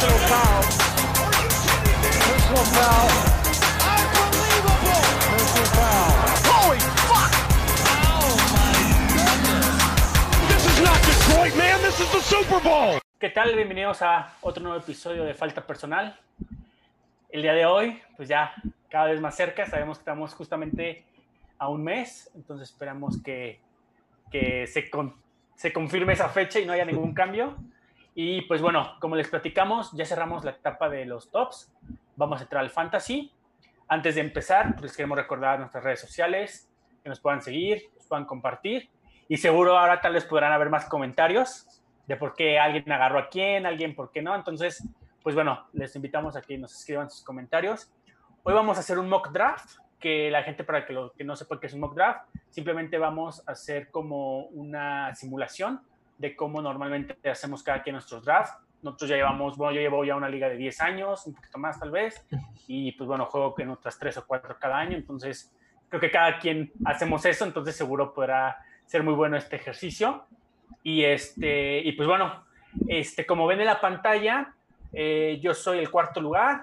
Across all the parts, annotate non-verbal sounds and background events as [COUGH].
Personal foul. Personal foul. ¿Qué tal? Bienvenidos a otro nuevo episodio de Falta Personal. El día de hoy, pues ya cada vez más cerca, sabemos que estamos justamente a un mes, entonces esperamos que, que se, con- se confirme esa fecha y no haya ningún cambio. Y pues bueno, como les platicamos, ya cerramos la etapa de los tops, vamos a entrar al fantasy. Antes de empezar, pues les queremos recordar nuestras redes sociales, que nos puedan seguir, nos puedan compartir y seguro ahora tal vez podrán haber más comentarios de por qué alguien agarró a quién, alguien por qué no. Entonces, pues bueno, les invitamos a que nos escriban sus comentarios. Hoy vamos a hacer un mock draft, que la gente para que, lo, que no sepa qué es un mock draft, simplemente vamos a hacer como una simulación de cómo normalmente hacemos cada quien nuestros drafts. Nosotros ya llevamos, bueno, yo llevo ya una liga de 10 años, un poquito más tal vez, [LAUGHS] y pues bueno, juego en otras 3 o 4 cada año, entonces creo que cada quien hacemos eso, entonces seguro podrá ser muy bueno este ejercicio. Y, este, y pues bueno, este, como ven en la pantalla, eh, yo soy el cuarto lugar,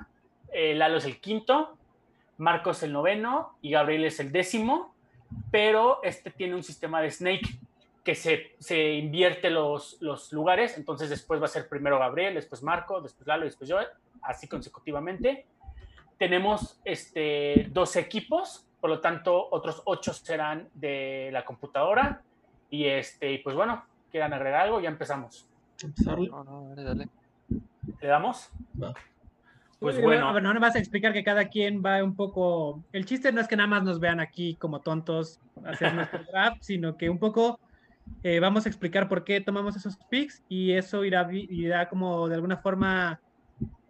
eh, Lalo es el quinto, Marcos el noveno y Gabriel es el décimo, pero este tiene un sistema de snake que se, se invierte los, los lugares, entonces después va a ser primero Gabriel, después Marco, después Lalo y después yo, así consecutivamente. Tenemos este, 12 equipos, por lo tanto otros 8 serán de la computadora y este, y pues bueno, quieran agregar algo, ya empezamos. Empezarle. No, no, dale, dale. ¿Le damos? Va. Pues Sí, bueno. A ver, no me vas a explicar que cada quien va un poco. El chiste no es que nada más nos vean aquí como tontos hacer nuestro [LAUGHS] draft, sino que un poco eh, vamos a explicar por qué tomamos esos picks y eso irá, irá como de alguna forma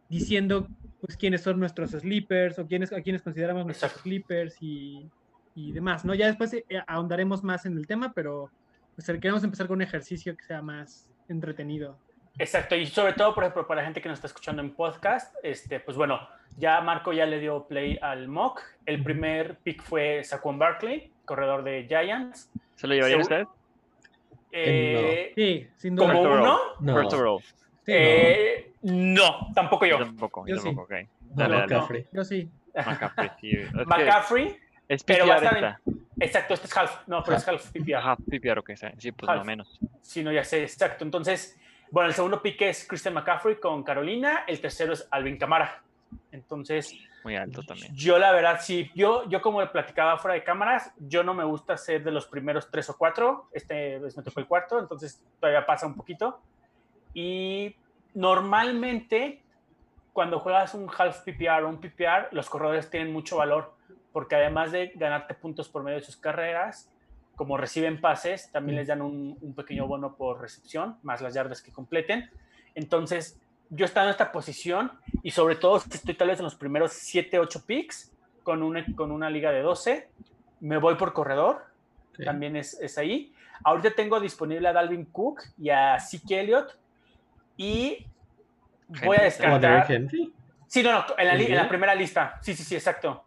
diciendo pues quiénes son nuestros sleepers o quiénes, a quiénes consideramos nuestros Exacto. sleepers y, y demás, ¿no? Ya después eh, ahondaremos más en el tema, pero pues, queremos empezar con un ejercicio que sea más entretenido. Exacto, y sobre todo, por ejemplo, para la gente que nos está escuchando en podcast, este, pues bueno, ya Marco ya le dio play al mock. El primer pick fue Saquon Barkley, corredor de Giants. ¿Se lo llevarían Seguro- Eh, Sí, sin duda. ¿Como uno? No. First. Sí, Eh, no, tampoco yo. Yo tampoco, Yo yo sí. tampoco, ok. No, Dale, dale. McCaffrey. yo sí. McCaffrey, sí. Es que McCaffrey, es pero va exacto, este es half. No, pero es half PPR. Ajá, PPR, ok, sí, sí, pues Half. no menos. Sí, no, ya sé, exacto. Entonces, bueno, el segundo pick es Christian McCaffrey con Carolina. El tercero es Alvin Camara. Entonces, Muy alto también. Yo la verdad sí, yo, yo como platicaba fuera de cámaras, yo no me gusta ser de los primeros tres o cuatro, este vez me tocó el cuarto, entonces todavía pasa un poquito. Y normalmente cuando juegas un half PPR o un PPR, los corredores tienen mucho valor, porque además de ganarte puntos por medio de sus carreras, como reciben pases, también les dan un, un pequeño bono por recepción, más las yardas que completen. Entonces, yo estando en esta posición y sobre todo si estoy tal vez en los primeros 7, 8 picks con una, con una liga de 12, me voy por corredor, también es, es ahí. Ahorita tengo disponible a Dalvin Cook y a Zeke Elliott y voy a ¿O descartar... Sí, no, no, en la, en la primera lista. Sí, sí, sí, exacto.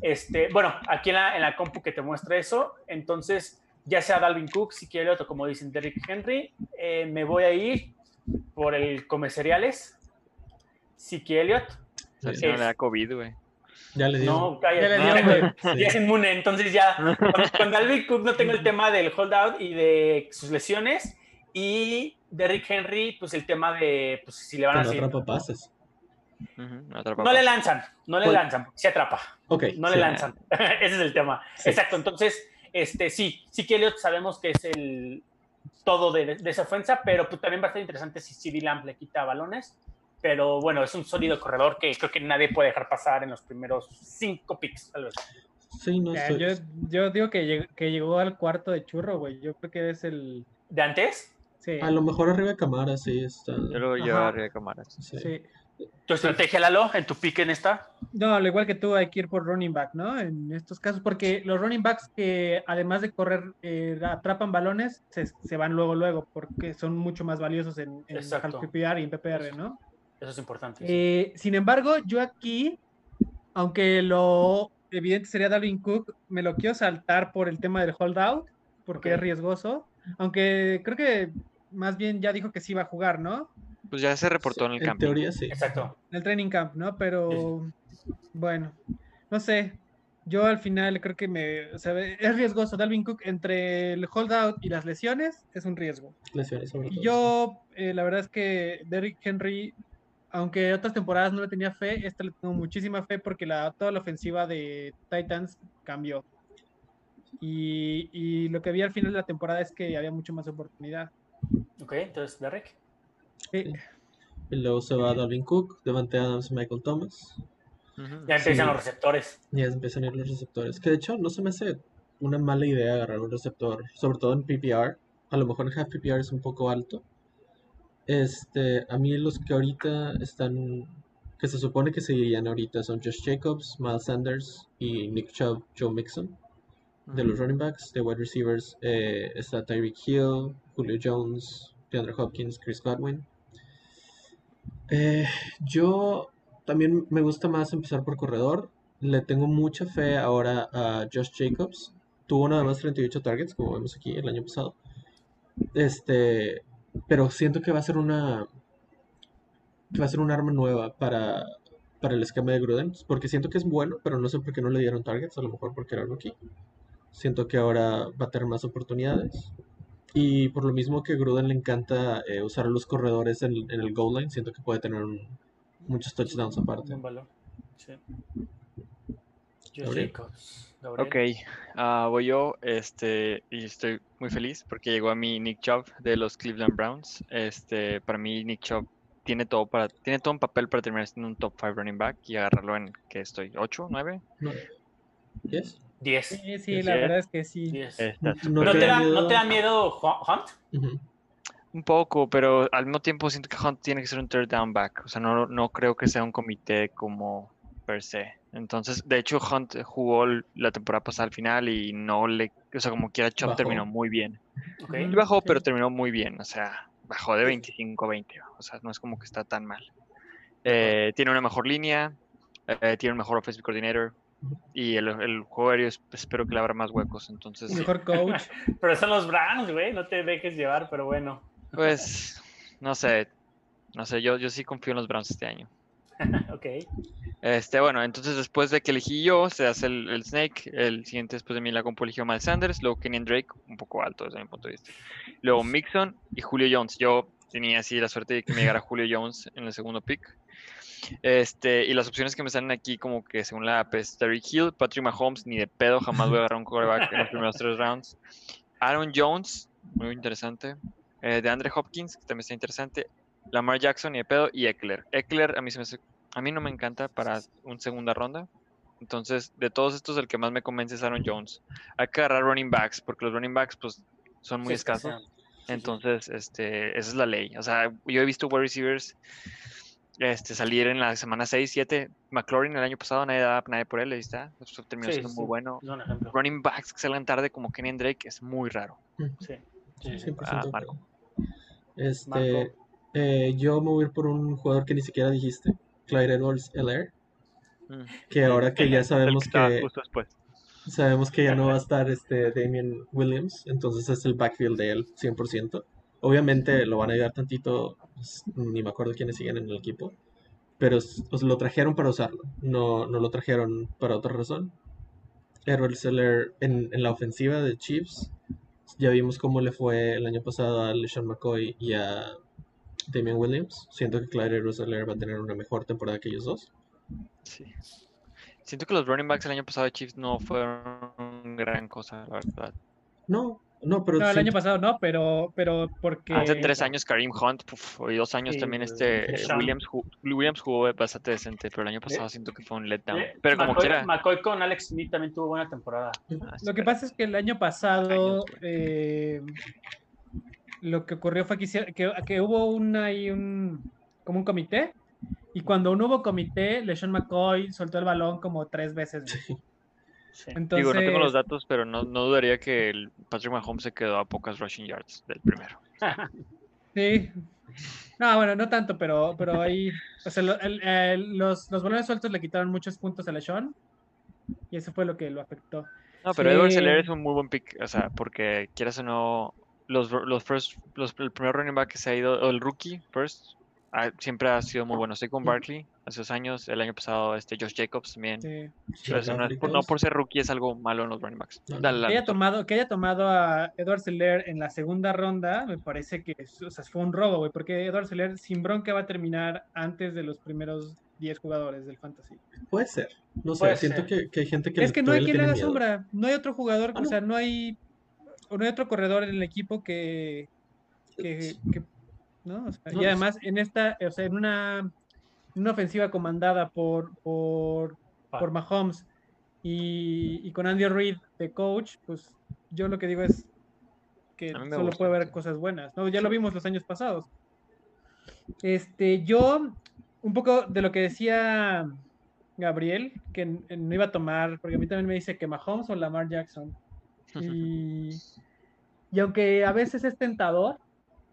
Este, bueno, aquí en la, en la compu que te muestra eso, entonces, ya sea Dalvin Cook, si quiere otro, como dicen Derrick Henry, eh, me voy a ir por el come cereales, Siki no le da COVID, güey. Ya le dio. No, Ya le dio. [LAUGHS] Ya es inmune, entonces ya [LAUGHS] con, Dalvin Cook no tengo el tema del holdout y de sus lesiones y Derrick Henry, pues el tema de pues, si le van a pases. Ujú, no atrapa No le lanzan, no le Pues- lanzan, se atrapa. Ok. no sí. le lanzan. [LAUGHS] Ese es el tema. Sí. Exacto. Entonces, este, sí, sí que Elliott sabemos que es el todo de, de esa ofensa, pero pues, también va a ser interesante si CD Lamb le quita balones. Pero bueno, es un sólido corredor que creo que nadie puede dejar pasar en los primeros cinco picks. tal vez. Sí, no sé. yo, yo digo que, lleg- que llegó al cuarto de churro, güey. Yo creo que es el. ¿De antes? Sí. A lo mejor arriba de cámara, sí está. Yo lo Ajá. llevaría de cámaras. Sí. sí. ¿Tu estrategia, Lalo, en tu pick en esta? No, al igual que tú, hay que ir por running back, ¿no? En estos casos, porque los running backs que además de correr, eh, atrapan balones, se, se van luego, luego, porque son mucho más valiosos en, en PPR y en PPR, ¿no? Eso es importante. sí. Eh, sin embargo, yo aquí, aunque lo evidente sería Dalvin Cook, me lo quiero saltar por el tema del holdout, porque Ok. es riesgoso. Aunque creo que más bien ya dijo que sí va a jugar, ¿no? Pues ya se reportó en el En camping. teoría sí. Exacto. En el training camp, ¿no? Pero bueno, no sé. Yo al final creo que me. O sea, es riesgoso. Dalvin Cook entre el holdout y las lesiones es un riesgo. Lesiones sobre Y todo. yo, eh, la verdad es que Derrick Henry, aunque otras temporadas no le tenía fe, esta le tengo muchísima fe porque la, toda la ofensiva de Titans cambió. Y, y lo que vi al final de la temporada es que había mucho más oportunidad. Ok, entonces, Derek. Sí. Y luego se va Dalvin Cook, Devante Adams, Michael Thomas. Ya empiezan Sí. los receptores. Y ya empiezan a ir los receptores. Que de hecho no se me hace una mala idea agarrar un receptor, sobre todo en PPR. A lo mejor en half PPR es un poco alto. Este, a mí los que ahorita están, que se supone que seguirían ahorita son Josh Jacobs, Miles Sanders y Nick Chubb, Joe Mixon. De los running backs, de wide receivers, eh, está Tyreek Hill, Julio Jones, DeAndre Hopkins, Chris Godwin. Eh, yo también me gusta más empezar por corredor. Le tengo mucha fe ahora a Josh Jacobs. Tuvo nada más 38 targets, como vemos aquí el año pasado. Este, pero siento que va a ser una que va a ser un arma nueva para, para el esquema de Gruden, porque siento que es bueno, pero no sé por qué no le dieron targets, a lo mejor porque era rookie. Siento que ahora va a tener más oportunidades. Y por lo mismo que Gruden le encanta eh, usar a los corredores en, en el goal line, siento que puede tener un- muchos touchdowns aparte. Buen valor. Sí. Gabriel. Ok, ah, voy yo, este, y estoy muy feliz porque llegó a mí Nick Chubb de los Cleveland Browns. Este, para mí Nick Chubb tiene todo para, tiene todo un papel para terminar siendo un top 5 running back y agarrarlo en que estoy 8, 9. No. ¿Yes? 10. Sí, sí, la verdad es que sí. 10. Está No ¿No, te da? ¿No te da miedo Hu- Hunt? Un poco, pero al mismo tiempo siento que Hunt tiene que ser un third down back. O sea, no, no creo que sea un comité como per se. Entonces, de hecho, Hunt jugó la temporada pasada al final y no le. O sea, como quiera, Bajó. terminó muy bien. Ok. Y Ujú. bajó, pero terminó muy bien. O sea, bajó de 25 a 20. O sea, no es como que está tan mal. Eh, tiene una mejor línea, eh, tiene un mejor offensive coordinator. Y el, el juego aéreo es- espero que le abra más huecos. Entonces, Mejor coach. [LAUGHS] [LAUGHS] Pero son los Browns, güey. No te dejes llevar, pero bueno. pues, [LAUGHS] no sé. No sé, yo, yo sí confío en los Browns este año. ok. Este, bueno, entonces después de que elegí yo, se hace el, el Snake. El siguiente después de mí la compu eligió Miles Sanders. Luego Kenyan Drake, un poco alto desde mi punto de vista. Luego Mixon y Julio Jones. Yo tenía así la suerte de que me llegara Julio Jones en el segundo pick. Este, y las opciones que me salen aquí, como que según la app, es Terry Hill, Patrick Mahomes, ni de pedo, jamás voy a agarrar un quarterback en los primeros tres rounds. Aaron Jones, muy interesante. Eh, de Andre Hopkins, que también está interesante. Lamar Jackson, ni de pedo. Y Eckler. Eckler a mí, se me hace- a mí no me encanta para un segunda ronda. Entonces, de todos estos, el que más me convence es Aaron Jones. Hay que agarrar running backs, porque los running backs, pues, son muy Sí, escasos. Entonces, este, esa es la ley. O sea, yo he visto wide receivers este, salir en la semana 6, 7. McLaurin el año pasado nadie daba nadie por él, ahí está. Eso terminó Sí, siendo sí, muy bueno. Running backs que salgan tarde como Kenny Drake es muy raro. Sí. Sí, Sí, sí. 100% Ah, Marco. Este, Marco. eh, yo me voy a ir por un jugador que ni siquiera dijiste, Clyde Edwards Helaire, Mm. que ahora que ya [LAUGHS] El sabemos que estaba que justo después. sabemos que ya no va a [LAUGHS] estar este Damien Williams, entonces es el backfield de él 100%. Obviamente lo van a ayudar tantito, pues, ni me acuerdo quiénes siguen en el equipo, pero lo trajeron para usarlo, no, no lo trajeron para otra razón. Edwards Helaire en, en la ofensiva de Chiefs, ya vimos cómo le fue el año pasado a LeSean McCoy y a Damian Williams. Siento que Clyde Edwards Helaire va a tener una mejor temporada que ellos dos. Sí. Siento que los running backs el año pasado de Chiefs no fueron gran cosa, la verdad. No, no, pero No, el año pasado no, pero, pero porque. Hace tres años Kareem Hunt, puf, y dos años Sí, también este eh. Williams, ju- Williams jugó bastante decente, pero el año pasado siento que fue un letdown. Eh, Pero como McCoy, quiera. McCoy con Alex Smith también tuvo buena temporada. ah, Lo que pasa es que el año pasado Años, eh, lo que ocurrió fue que, que, que hubo un, ahí un como un comité y cuando no hubo comité, LeSean McCoy soltó el balón como tres veces. Sí. [LAUGHS] Sí. Entonces, Digo, no tengo los datos, pero no, no dudaría que el Patrick Mahomes se quedó a pocas rushing yards del primero. [LAUGHS] sí. No, bueno, no tanto, pero, pero ahí, o sea, el- el- los, los balones sueltos le quitaron muchos puntos a LeSean y eso fue lo que lo afectó. No, pero Sí. Edwards Helaire es un muy buen pick, o sea, porque quieras o no, los, los first, los, el primer running back que se ha ido, o el rookie first, siempre ha sido muy bueno. Estoy con Barkley dos años, el año pasado este Josh Jacobs también. Sí. Pero no, es por, no por ser rookie es algo malo en los running backs. No, no. Dale, Que haya, tomado, que haya tomado a Edward Seller en la segunda ronda, me parece que o sea, fue un robo, güey, porque Edward Seller sin bronca va a terminar antes de los primeros 10 jugadores del Fantasy. Puede ser. No sé, Puede siento que, que hay gente que es que no hay quien le haga miedo. sombra, no hay otro jugador, Ah, o sea, no hay, o no hay otro corredor en el equipo que, que, que- ¿no? O sea, No, y además en esta, o sea, en una, una ofensiva comandada por, por, por Mahomes y, y con Andy Reid de coach, pues yo lo que digo es que solo gusta, puede haber sí. cosas buenas, ¿no? Ya lo vimos los años pasados. Este, yo, un poco de lo que decía Gabriel, que n- no iba a tomar, porque a mí también me dice que Mahomes o Lamar Jackson. [LAUGHS] Y, y aunque a veces es tentador,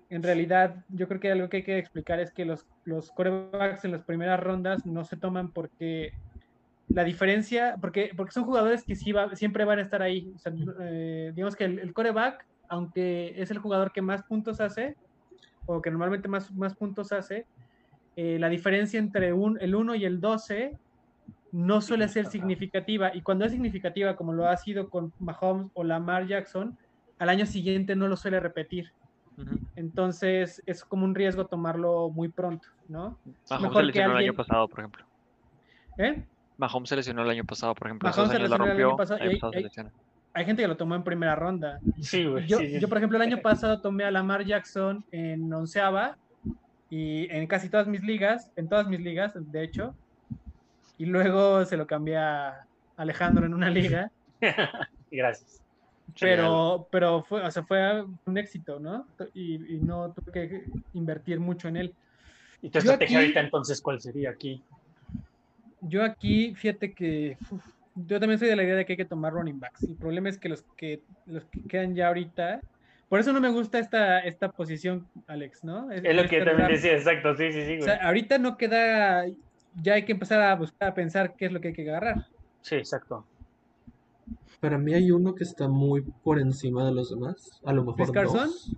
en realidad yo creo que algo que hay que explicar es que los, los quarterbacks en las primeras rondas no se toman porque la diferencia, porque, porque son jugadores que sí va- siempre van a estar ahí. O sea, eh, digamos que el, el quarterback, aunque es el jugador que más puntos hace, o que normalmente más, más puntos hace, eh, la diferencia entre un, el 1 y el 12 no suele ser significativa. Y cuando es significativa, como lo ha sido con Mahomes o Lamar Jackson, al año siguiente no lo suele repetir. Entonces es como un riesgo tomarlo muy pronto, ¿no? Mahomes mejor se que lesionó el alguien- año pasado, por ejemplo. ¿Eh? Mahomes se lesionó el año pasado, por ejemplo. Mahomes se lesionó el año rompió. pasado, el. Hay gente que lo tomó en primera ronda. Sí, güey. Yo, sí, sí, yo, por ejemplo, el año [LAUGHS] pasado tomé a Lamar Jackson en onceava y en casi todas mis ligas, en todas mis ligas, de hecho, y luego se lo cambié a Alejandro en una liga, [LAUGHS] Gracias. Pero, pero fue, o sea, fue un éxito, ¿no? Y, y no tuve que invertir mucho en él. ¿Y tu Yo estrategia aquí- ahorita entonces cuál sería aquí? Yo aquí, fíjate que uf, yo también soy de la idea de que hay que tomar running backs. El problema es que los que, los que quedan ya ahorita, por eso no me gusta esta, esta posición, Alex, ¿no? Es lo que también decía, exacto, sí, sí, sí, O sea, ahorita no queda, ya hay que empezar a buscar, a pensar qué es lo que hay que agarrar. Sí, exacto. Para mí hay uno que está muy por encima de los demás. A lo mejor ¿Chris Carson? dos.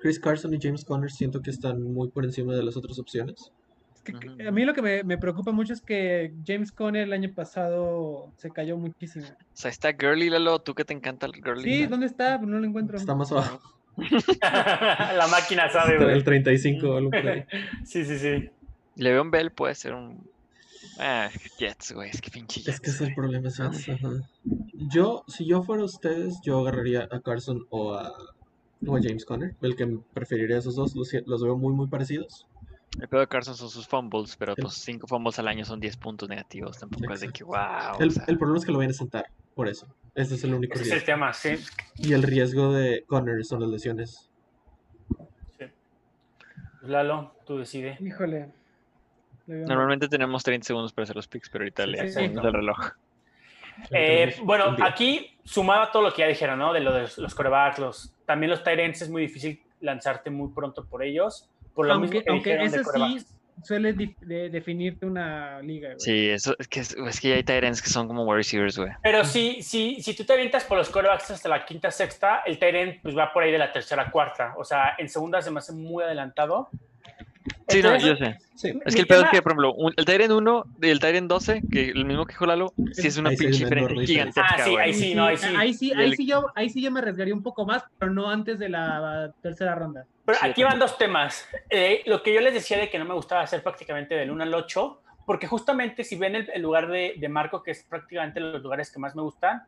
Chris Carson y James Conner siento que están muy por encima de las otras opciones. Es que Ujú. a mí lo que me, me preocupa mucho es que James Conner el año pasado se cayó muchísimo. O sea, está Girly, Lalo. Tú que te encanta el Girly. Sí, ¿dónde está? No lo encuentro. Está más abajo. [LAUGHS] La máquina sabe, güey. el 35 o algo por ahí. [LAUGHS] Sí, sí, sí. Le'Veon Bell puede ser un. Ah, Jets, güey. Es que pinche Jets. Es que es el problema, Jets, ajá. Yo, si yo fuera ustedes, yo agarraría a Carson o a, o a James Conner. El que preferiría esos dos, los, los veo muy, muy parecidos. El pedo de Carson son sus fumbles, pero El- pues 5 fumbles al año son 10 puntos negativos. Tampoco es de que, wow. El, o sea, el problema es que lo vayan a sentar, por eso. Ese es el único Ese es el riesgo. tema, sí. Y el riesgo de Conner son las lesiones. sí. Lalo, tú decides. Híjole. Normalmente tenemos 30 segundos para hacer los picks, pero ahorita Sí, le sí, sí. el reloj. Eh, bueno, aquí, sumado a todo lo que ya dijeron, ¿no? De lo de los, los corebacks, los, también los ends es muy difícil lanzarte muy pronto por ellos. Por lo Aunque, mismo que aunque dijeron de ese sí suele de- definirte una liga. güey. Sí, eso es que, es, que ya hay ends que son como wide receivers, güey. Pero si, si, si tú te avientas por los corebacks hasta la quinta, sexta, el end pues va por ahí de la tercera, cuarta. O sea, en segunda se me hace muy adelantado. Sí, no, yo sé. Sí, Es que el pedo es tema- que, por ejemplo, un- el Tyrant 1 y el Tyrant 12, que el mismo que dijo Lalo, sí es una pinche diferencia gigantesca, Ah, sí, güey. ahí sí, no, ahí sí. Ahí sí, ahí el- sí yo, ahí sí yo me arriesgaría un poco más, pero no antes de la tercera ronda. Pero Sí, aquí van dos temas. Eh, lo que yo les decía de que no me gustaba hacer prácticamente del 1 al 8, porque justamente si ven el, el lugar de, de Marco, que es prácticamente los lugares que más me gustan,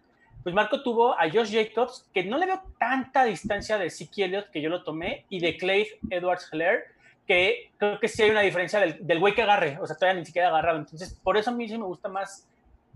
pues Marco tuvo a Josh Jacobs, que no le veo tanta distancia de Zeke Elliott, que yo lo tomé, y de Clay Edwards Heller, que creo que sí hay una diferencia del, del güey que agarre, o sea, todavía ni siquiera agarrado. Entonces, por eso a mí sí me gusta más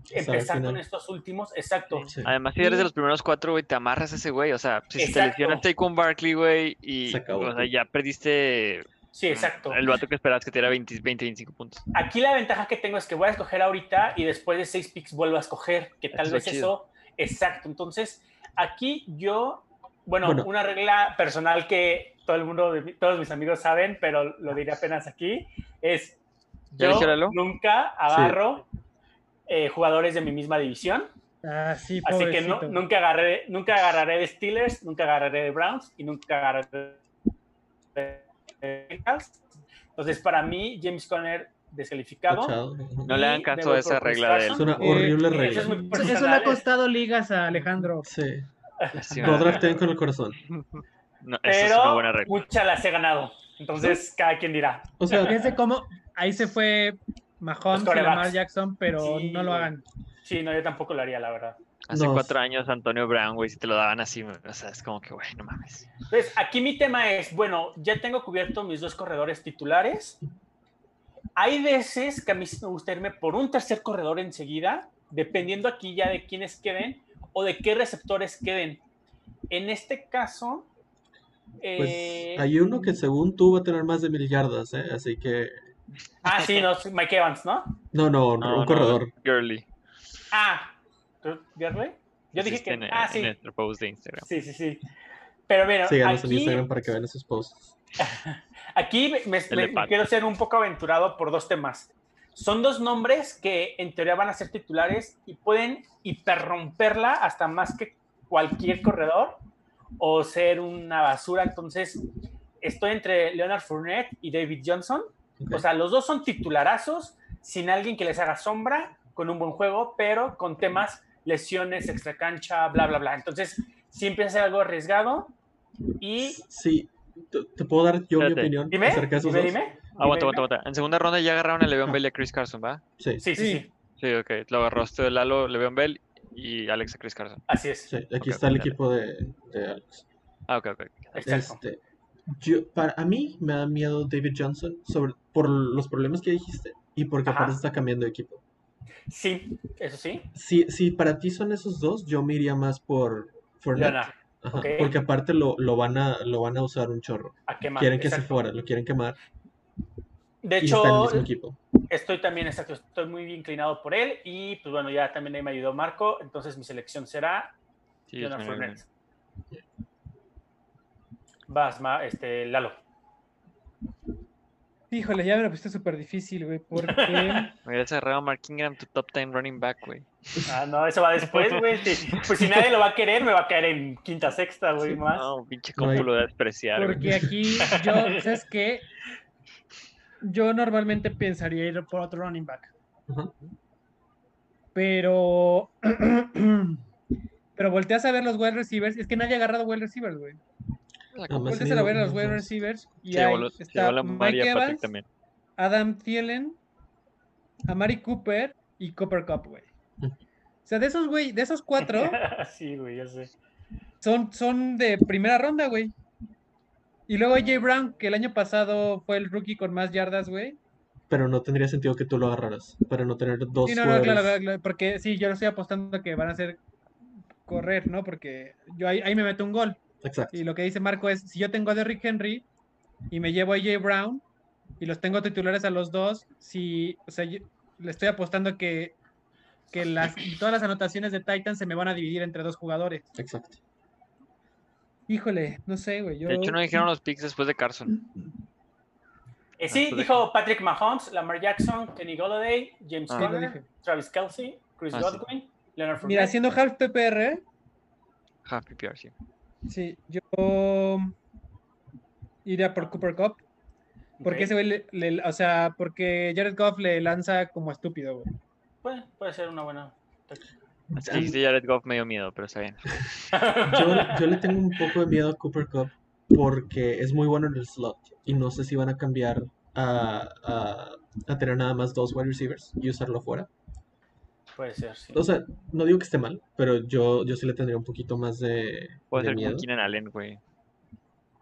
final. con estos últimos. Exacto. Sí. Además, si eres de los primeros cuatro, güey, te amarras a ese güey. O sea, si se te Exacto. lesionaste con Barkley, güey, y Se acabó. o sea, ya perdiste Sí, exacto. el vato que esperabas que te diera 20, 20, 25 puntos. Aquí la ventaja que tengo es que voy a escoger ahorita y después de seis picks vuelvo a escoger, que tal Eso vez es eso, exacto. Entonces, aquí yo, bueno, Bueno. una regla personal que todo el mundo, todos mis amigos saben, pero lo diré apenas aquí, es ¿Ya yo nunca agarro eh, jugadores de mi misma división, Ah, sí, así que no- nunca, agarré, nunca agarraré de Steelers, nunca agarraré de Browns y nunca agarraré de Bengals. Entonces, para mí, James Conner descalificado. No le hagan caso de a esa regla de él. Es una horrible eh, regla. eso es muy Eso, personal, eso le ha costado ligas a Alejandro. Sí, Sí, lo una- drafteen con el corazón. No, esa es una Pero buena regla. muchas las he ganado. Entonces, cada quien dirá. O sea, Fíjense cómo ahí se fue Mahomes y Lamar. Jackson, pero Sí, no lo hagan. Sí, no, yo tampoco lo haría, la verdad. Hace No, cuatro años Antonio Brown, güey, si te lo daban así, o sea, es como que, güey, no mames. Entonces, aquí mi tema es, bueno, ya tengo cubierto mis dos corredores titulares. Hay veces que a mí sí me gusta irme por un tercer corredor enseguida, dependiendo aquí ya de quiénes queden o de qué receptores queden. En este caso, pues eh, hay uno que según tú va a tener más de mil yardas, ¿eh? Así que... ah, sí, no, Mike Evans, ¿no? No, no, No, un no, corredor. Girly. Ah, ¿Gurley? Yo dije que, en, ah, en sí, nuestro post de Instagram. sí, sí, sí. Pero mira, Síganos en aquí, Instagram para que vean esos posts. [LAUGHS] Aquí me, El quiero ser un poco aventurado por dos temas. Son dos nombres que en teoría van a ser titulares y pueden hiperromperla hasta más que cualquier corredor o ser una basura. Entonces, estoy entre Leonard Fournette y David Johnson. Ok. O sea, los dos son titularazos, sin alguien que les haga sombra, con un buen juego, pero con temas, lesiones, extra cancha, bla, bla, bla. Entonces, sí empieza a ser algo arriesgado. Y Sí, te, te puedo dar yo mi Espérate. opinión dime, acerca de esos dime, dos. dime. Aguanta, aguanta, aguanta. En segunda ronda ya agarraron a Le'Veon. Bell y a Chris Carson, ¿va? Sí, Sí, sí, Sí. sí. Ok. Lo agarraste de Lalo, Le'Veon Bell y Alex a Chris Carson. Así es. sí, aquí está el dale. equipo de, de Alex. Ah, ok, ok. Este, yo, para, a mí me da miedo David Johnson sobre, por los problemas que dijiste y porque Ajá. aparte está cambiando de equipo. Sí, eso sí. Si, si para ti son esos dos, yo me iría más por Fournette. Ajá. Porque aparte lo, lo, van a, lo van a usar un chorro. a quemar. quieren que se fuera, lo quieren quemar. De y está en el hecho, mismo equipo. estoy también, exacto, estoy muy inclinado por él y pues bueno, ya también ahí me ayudó Marco, entonces mi selección será Sí. Fournette. Vas, Ma- este, Lalo. Híjole, ya me lo pusiste súper difícil, güey, porque [LAUGHS] Me hubiera cerrado a Mark Ingram, tu top 10 running back, güey. Ah, no, eso va después, güey. Sí, Pues si nadie lo va a querer, me va a caer en quinta, sexta, güey, Sí. más. No, pinche No hay- compu lo de despreciar, güey. porque aquí yo, ¿sabes qué? Yo normalmente pensaría ir por otro running back, pero [CLEARS THROAT] pero volteas a ver los wide receivers, es que nadie ha agarrado wide receivers, güey. Más Volteas a ver los unos wide receivers y ahí está la Mike Evans, también. Adam Thielen, Amari Cooper y Cooper Cup, güey. O sea, de esos, güey, de esos cuatro, [LAUGHS] sí, güey, ya sé. son, son de primera ronda, güey. Y luego AJ Brown, que el año pasado fue el rookie con más yardas, güey. Pero no tendría sentido que tú lo agarraras para no tener dos Sí, no, no, jugadores. claro, claro, claro, porque sí, yo lo estoy apostando que van a hacer correr, ¿no? Porque yo ahí, ahí me meto un gol. Exacto. Y lo que dice Marco es, si yo tengo a Derrick Henry y me llevo a AJ Brown y los tengo titulares a los dos, si, o sea, yo le estoy apostando que, que las, todas las anotaciones de Titans se me van a dividir entre dos jugadores. Exacto. Híjole, no sé, güey. Yo... De hecho, no dijeron los picks después de Carson. Eh, sí, Ah, dijo Patrick Mahomes, Lamar Jackson, Kenny Golladay, James Ah. Conner. Travis Kelsey, Chris Ah, sí. Godwin, Leonard Fournette. Mira, haciendo half PPR, Half PPR, sí. sí, yo iría por Cooper Cup. Porque Ok. ese güey, le- le- o sea, porque Jared Goff le lanza como estúpido, güey. Puede, puede ser una buena. Sí, dijiste Jared Goff me dio miedo, pero está bien. [LAUGHS] Yo, yo le tengo un poco de miedo a Cooper Cup porque es muy bueno en el slot y no sé si van a cambiar a, a, a tener nada más dos wide receivers y usarlo afuera. Puede ser, sí. O sea, no digo que esté mal, pero yo, yo sí le tendría un poquito más de, Puede de ser miedo. Keenan Allen, güey.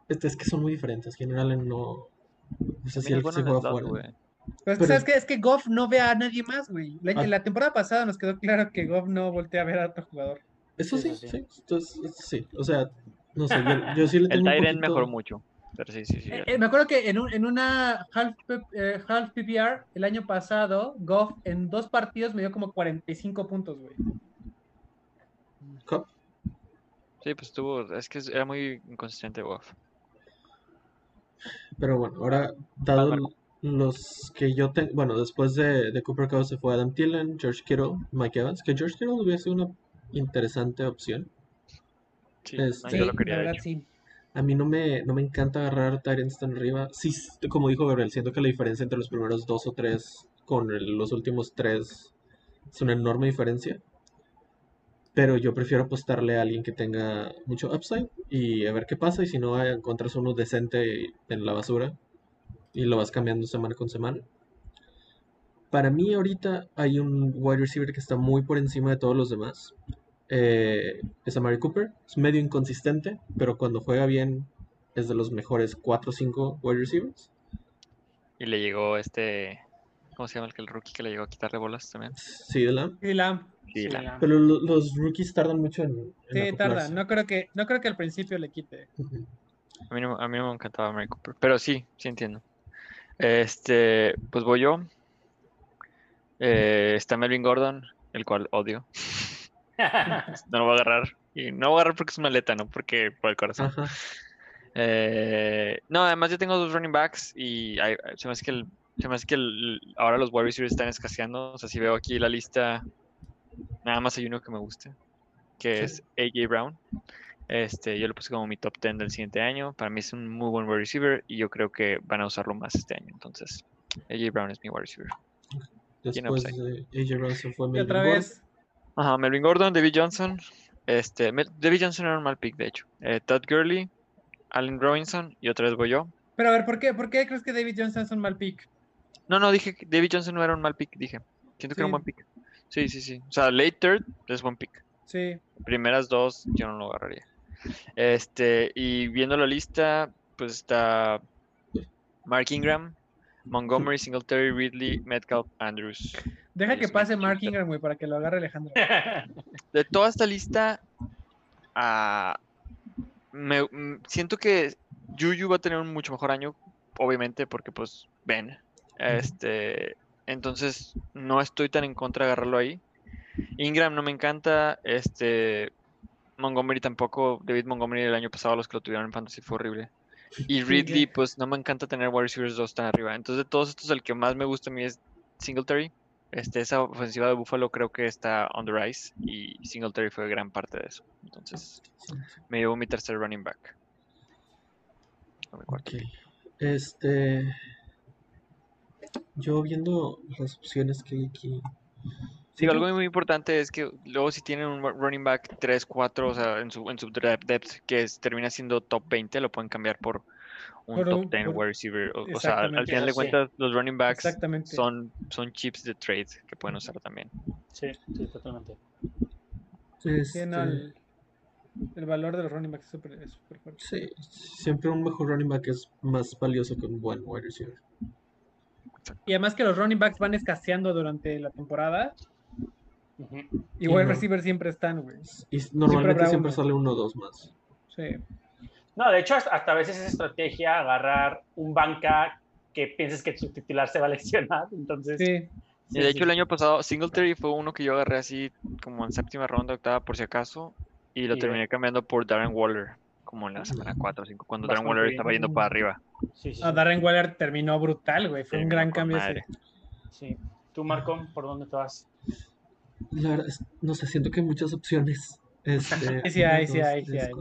Este, es que son muy diferentes. General no. No sé si También él bueno se juega slot, afuera. güey. Pero es que, Pero- ¿sabes qué? Es que Goff no ve a nadie más, güey. La, Ah. la temporada pasada nos quedó claro que Goff no voltea a ver a otro jugador. Eso Sí, sí. Entonces, sí. O sea, no sé, yo, yo sí le El tengo un Tyren poquito... mejoró mucho. Pero sí, sí, sí. Eh, eh, me acuerdo que en, un- en una half, eh, half PPR el año pasado, Goff en dos partidos me dio como 45 puntos, güey. Cup. Sí, pues tuvo. Es que era muy inconsistente, Goff. Pero bueno, ahora, dado. Los que yo tengo, bueno, después de, de Cooper Cup se fue Adam Thielen, George Kittle, Mike Evans, que George Kittle hubiese sido una interesante opción. Sí, Este- yo lo quería, la de verdad hecho. sí. A mí no me, no me encanta agarrar Tyrants tan arriba. Sí, como dijo Gabriel, siento que la diferencia entre los primeros dos o tres con el- los últimos tres es una enorme diferencia. Pero yo prefiero apostarle a alguien que tenga mucho upside y a ver qué pasa. Y si no, encuentras uno decente en la basura y lo vas cambiando semana con semana. Para mí ahorita hay un wide receiver que está muy por encima de todos los demás. Eh, es Amari Cooper. Es medio inconsistente, pero cuando juega bien es de los mejores 4 o 5 wide receivers. Y le llegó este. ¿Cómo se llama el, que el rookie que le llegó a quitarle bolas también? Sí, de Lamb. Sí, Sí. Pero lo- los rookies tardan mucho en, en Sí, tarda. acoplarse. No creo que, no creo que al principio le quite. A mí, no, a mí no me encantaba Mary Cooper, pero sí, sí entiendo. Este, pues voy yo. Eh, está Melvin Gordon, el cual odio. [LAUGHS] No lo voy a agarrar. Y no lo voy a agarrar porque es una aleta, no porque por el corazón. Eh, no, además yo tengo dos running backs y hay- se me hace que, el- se me hace que el- ahora los wide receivers están escaseando. O sea, si veo aquí la lista, nada más hay uno que me guste, que Sí. es AJ Brown. Este, yo lo puse como mi top 10 del siguiente año. Para mí es un muy buen wide receiver y yo creo que van a usarlo más este año. Entonces, AJ Brown es mi wide receiver. Después de AJ Brown se fue Y Melvin otra Gordon. vez, Ajá, Melvin Gordon, David Johnson. Este, David Johnson era un mal pick, de hecho. Eh, Todd Gurley, Allen Robinson y otra vez voy yo. pero a ver, ¿por qué, ¿por qué crees que David Johnson es un mal pick? No, no, dije que David Johnson no era un mal pick, dije. Siento que era un buen pick. Sí, sí, sí. O sea, late third es buen pick. Sí. Primeras dos yo no lo agarraría. Este, y viendo la lista, pues está Mark Ingram, Montgomery, Singletary, Ridley, Metcalf, Andrews. Deja que pase Mark. Ingram, güey, para que lo agarre Alejandro. [LAUGHS] De toda esta lista, ah, me, mm, siento que Juju va a tener un mucho mejor año, obviamente, porque pues ven. Este, entonces no estoy tan en contra de agarrarlo ahí. Ingram no me encanta, este Montgomery tampoco, David Montgomery el año pasado los que lo tuvieron en fantasy fue horrible. Y Ridley, pues no me encanta tener wide receivers 2 tan arriba. Entonces de todos estos el que más me gusta a mí es Singletary. Este, esa ofensiva de Buffalo creo que está on the rise y Singletary fue gran parte de eso. Entonces me llevo mi tercer running back. Este. Yo viendo las opciones que hay aquí. Sí, algo muy importante es que luego si tienen un running back 3, 4, o sea, en su, en su depth, depth, que es- termina siendo top 20, lo pueden cambiar por un Por top un- 10 por- wide receiver. O, o sea, al, final de Sí. cuentas, los running backs son, son chips de trade que pueden usar también. Sí, sí, totalmente. Sí, este, el, el valor de los running backs es súper es súper fuerte. sí, siempre un mejor running back es más valioso que un buen wide receiver. Y además que los running backs van escaseando durante la temporada. Y Sí, wide no. recievers siempre están, güey. Y normalmente siempre sale uno o dos más. Sí. No, de hecho, hasta a veces es estrategia agarrar un banca que pienses que su titular se va a lesionar. Entonces, Sí. sí, Y de hecho, sí, el año pasado, Singletary fue uno que yo agarré así como en séptima ronda, octava por si acaso, y lo Y terminé cambiando por Darren Waller, como en la semana 4 o 5, cuando Darren Waller bien. estaba yendo para arriba. sí, sí, A sí. Darren Waller terminó brutal, güey. Fue un gran cambio ese. Sí. Tú, Marco, ¿por dónde te vas? La verdad es- no sé, siento que hay muchas opciones. Este, [LAUGHS] Sí, hay, sí hay, sí hay.